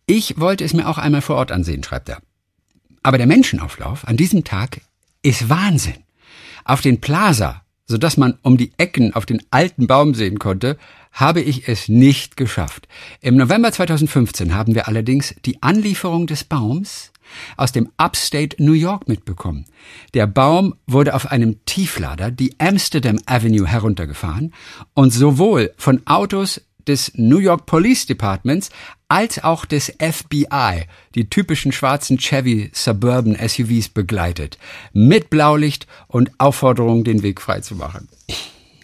B: Ich wollte es mir auch einmal vor Ort ansehen, schreibt er. Aber der Menschenauflauf an diesem Tag ist Wahnsinn. Auf den Plaza, sodass man um die Ecken auf den alten Baum sehen konnte, habe ich es nicht geschafft. Im November 2015 haben wir allerdings die Anlieferung des Baums aus dem Upstate New York mitbekommen. Der Baum wurde auf einem Tieflader die Amsterdam Avenue heruntergefahren und sowohl von Autos des New York Police Departments als auch des FBI, die typischen schwarzen Chevy Suburban SUVs begleitet, mit Blaulicht und Aufforderung, den Weg freizumachen. (laughs)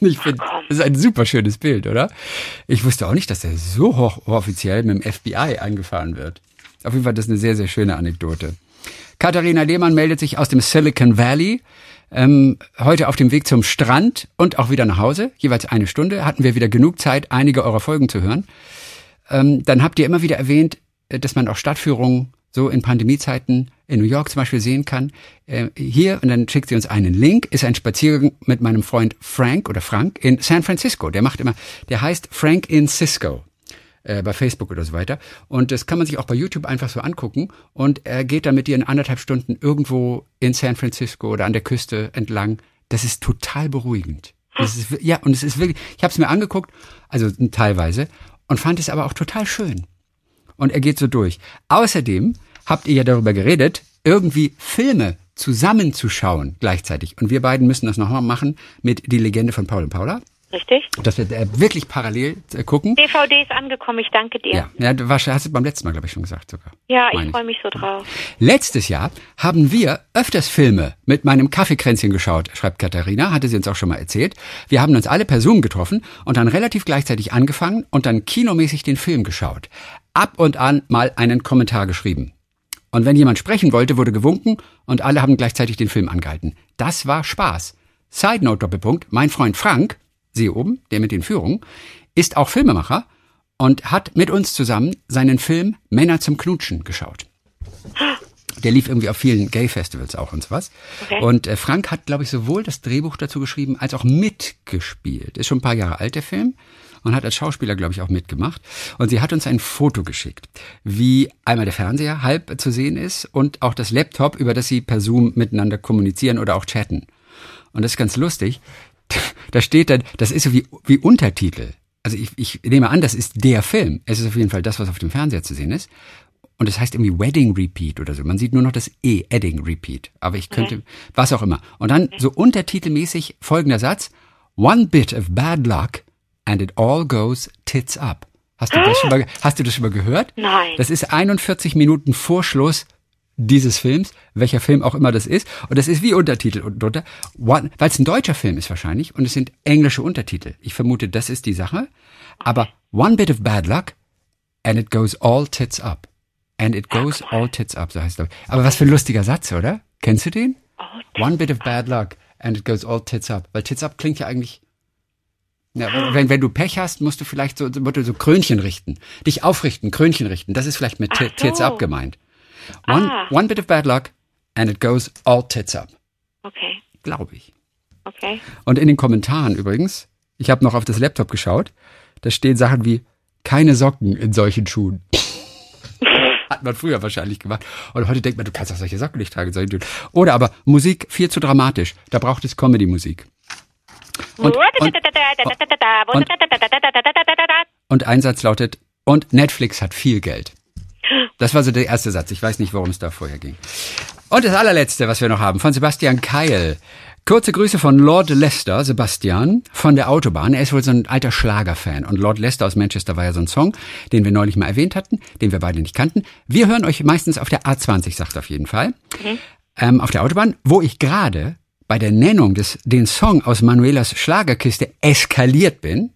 B: Ich finde, das ist ein super schönes Bild, oder? Ich wusste auch nicht, dass er so hochoffiziell mit dem FBI angefahren wird. Auf jeden Fall, das ist eine sehr, sehr schöne Anekdote. Katharina Lehmann meldet sich aus dem Silicon Valley. Ähm, heute auf dem Weg zum Strand und auch wieder nach Hause. Jeweils eine Stunde. Hatten wir wieder genug Zeit, einige eurer Folgen zu hören. Ähm, dann habt ihr immer wieder erwähnt, äh, dass man auch Stadtführungen so in Pandemiezeiten in New York zum Beispiel sehen kann. Äh, hier, und dann schickt sie uns einen Link, ist ein Spaziergang mit meinem Freund Frank oder Frank in San Francisco. Der macht immer, der heißt Frank in Cisco äh, bei Facebook oder so weiter. Und das kann man sich auch bei YouTube einfach so angucken. Und er geht dann mit dir in anderthalb Stunden irgendwo in San Francisco oder an der Küste entlang. Das ist total beruhigend. Das ist, ja, und es ist wirklich, ich habe es mir angeguckt, also teilweise, und fand es aber auch total schön. Und er geht so durch. Außerdem habt ihr ja darüber geredet, irgendwie Filme zusammenzuschauen gleichzeitig. Und wir beiden müssen das nochmal machen mit Die Legende von Paul und Paula.
C: Richtig?
B: Dass wir äh, wirklich parallel äh, gucken.
C: DVD ist angekommen, ich danke dir.
B: Ja, ja du warst, hast du beim letzten Mal, glaube ich, schon gesagt sogar.
C: Ja, ich freue mich so drauf.
B: Letztes Jahr haben wir öfters Filme mit meinem Kaffeekränzchen geschaut, schreibt Katharina, hatte sie uns auch schon mal erzählt. Wir haben uns alle per Zoom getroffen und dann relativ gleichzeitig angefangen und dann kinomäßig den Film geschaut. Ab und an mal einen Kommentar geschrieben. Und wenn jemand sprechen wollte, wurde gewunken und alle haben gleichzeitig den Film angehalten. Das war Spaß. Side Note Doppelpunkt, mein Freund Frank, Sie oben, der mit den Führungen, ist auch Filmemacher und hat mit uns zusammen seinen Film Männer zum Knutschen geschaut. Der lief irgendwie auf vielen Gay-Festivals auch und sowas.
C: Okay.
B: Und äh, Frank hat, glaube ich, sowohl das Drehbuch dazu geschrieben, als auch mitgespielt. Ist schon ein paar Jahre alt, der Film. Und hat als Schauspieler, glaube ich, auch mitgemacht. Und sie hat uns ein Foto geschickt, wie einmal der Fernseher halb zu sehen ist und auch das Laptop, über das sie per Zoom miteinander kommunizieren oder auch chatten. Und das ist ganz lustig. Da steht dann, das ist so wie, wie Untertitel. Also ich, ich nehme an, das ist der Film. Es ist auf jeden Fall das, was auf dem Fernseher zu sehen ist. Und es heißt irgendwie Wedding Repeat oder so. Man sieht nur noch das E, Edding Repeat. Aber ich könnte, was auch immer. Und dann so untertitelmäßig folgender Satz. One bit of bad luck and it all goes tits up. Hast du das schon mal, hast du das schon mal gehört?
C: Nein.
B: Das ist 41 Minuten vor Schluss dieses Films, welcher Film auch immer das ist. Und das ist wie Untertitel unten drunter. Weil es ein deutscher Film ist wahrscheinlich und es sind englische Untertitel. Ich vermute, das ist die Sache. Aber one bit of bad luck and it goes all tits up. And it goes all tits up, so heißt es. Aber was für ein lustiger Satz, oder? Kennst du den? One bit of bad luck and it goes all tits up. Weil tits up klingt ja eigentlich ja, wenn, wenn du Pech hast, musst du vielleicht so, so Krönchen richten. Dich aufrichten, Krönchen richten. Das ist vielleicht mit Ti- Tits
C: so.
B: up gemeint. One,
C: Ah.
B: one bit of bad luck and it goes all tits up.
C: Okay,
B: Glaube ich.
C: okay.
B: Und in den Kommentaren übrigens, ich habe noch auf das Laptop geschaut, da stehen Sachen wie keine Socken in solchen Schuhen. Hat man früher wahrscheinlich gemacht. Und heute denkt man, du kannst auch solche Socken nicht tragen. in solchen Schuhen. Oder aber Musik viel zu dramatisch. Da braucht es Comedy-Musik. Und, und, und ein Satz lautet, und Netflix hat viel Geld. Das war so der erste Satz. Ich weiß nicht, worum es da vorher ging. Und das allerletzte, was wir noch haben, von Sebastian Keil. Kurze Grüße von Lord Lester, Sebastian, von der Autobahn. Er ist wohl so ein alter Schlagerfan. Und Lord Lester aus Manchester war ja so ein Song, den wir neulich mal erwähnt hatten, den wir beide nicht kannten. Wir hören euch meistens auf der A20, sagt er auf jeden Fall. Ähm, auf der Autobahn, wo ich gerade bei der Nennung des den Song aus Manuelas Schlagerkiste eskaliert bin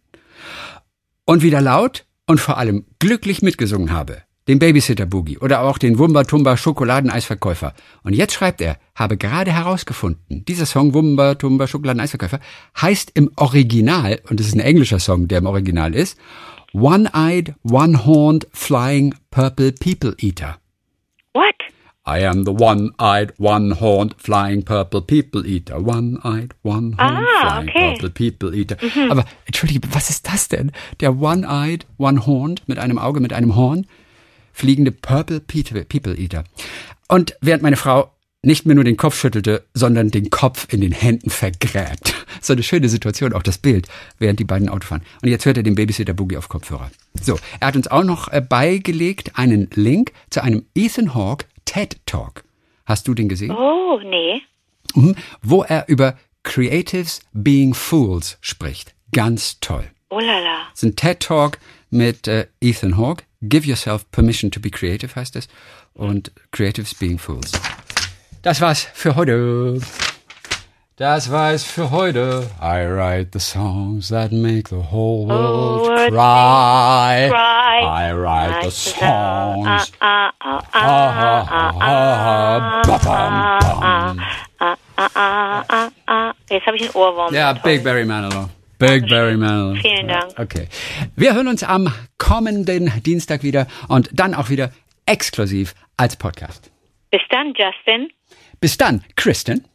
B: und wieder laut und vor allem glücklich mitgesungen habe. Den Babysitter Boogie oder auch den Wumba Tumba Schokoladeneisverkäufer. Und jetzt schreibt er, habe gerade herausgefunden, dieser Song Wumba Tumba Schokoladeneisverkäufer heißt im Original, und es ist ein englischer Song, der im Original ist, One-Eyed, One-Horned, Flying Purple People Eater.
C: What?
B: I am the one-eyed, one-horned, flying purple people eater. One-eyed, one-horned,
C: Ah,
B: flying
C: okay.
B: purple people eater. Aber entschuldige, was ist das denn? Der one-eyed, one-horned mit einem Auge, mit einem Horn, fliegende purple people, eater. Und während meine Frau nicht mehr nur den Kopf schüttelte, sondern den Kopf in den Händen vergräbt. (laughs) So eine schöne Situation, auch das Bild, während die beiden Auto fahren. Und jetzt hört er den Babysitter Boogie auf Kopfhörer. So, er hat uns auch noch äh, beigelegt einen Link zu einem Ethan Hawke TED Talk. Hast du den gesehen?
C: Oh, nee.
B: Mhm. Wo er über Creatives Being Fools spricht. Ganz toll.
C: Oh la la.
B: Das ist ein TED Talk mit äh, Ethan Hawke. Give yourself permission to be creative heißt es. Und Creatives Being Fools. Das war's für heute. Das war's für heute. I write the songs that make the whole world cry.
C: cry.
B: I write the songs.
C: Ah, ah, ah,
B: Ah, ah, ah,
C: ah, ah, ah, ah. Jetzt habe ich einen Ohrwurm.
B: Ja. Big Barry Manilow. Big Barry Manilow.
C: Vielen Dank.
B: Okay. Wir hören uns am kommenden Dienstag wieder und dann auch wieder exklusiv als Podcast.
C: Bis dann, Justin.
B: Bis dann, Kristen.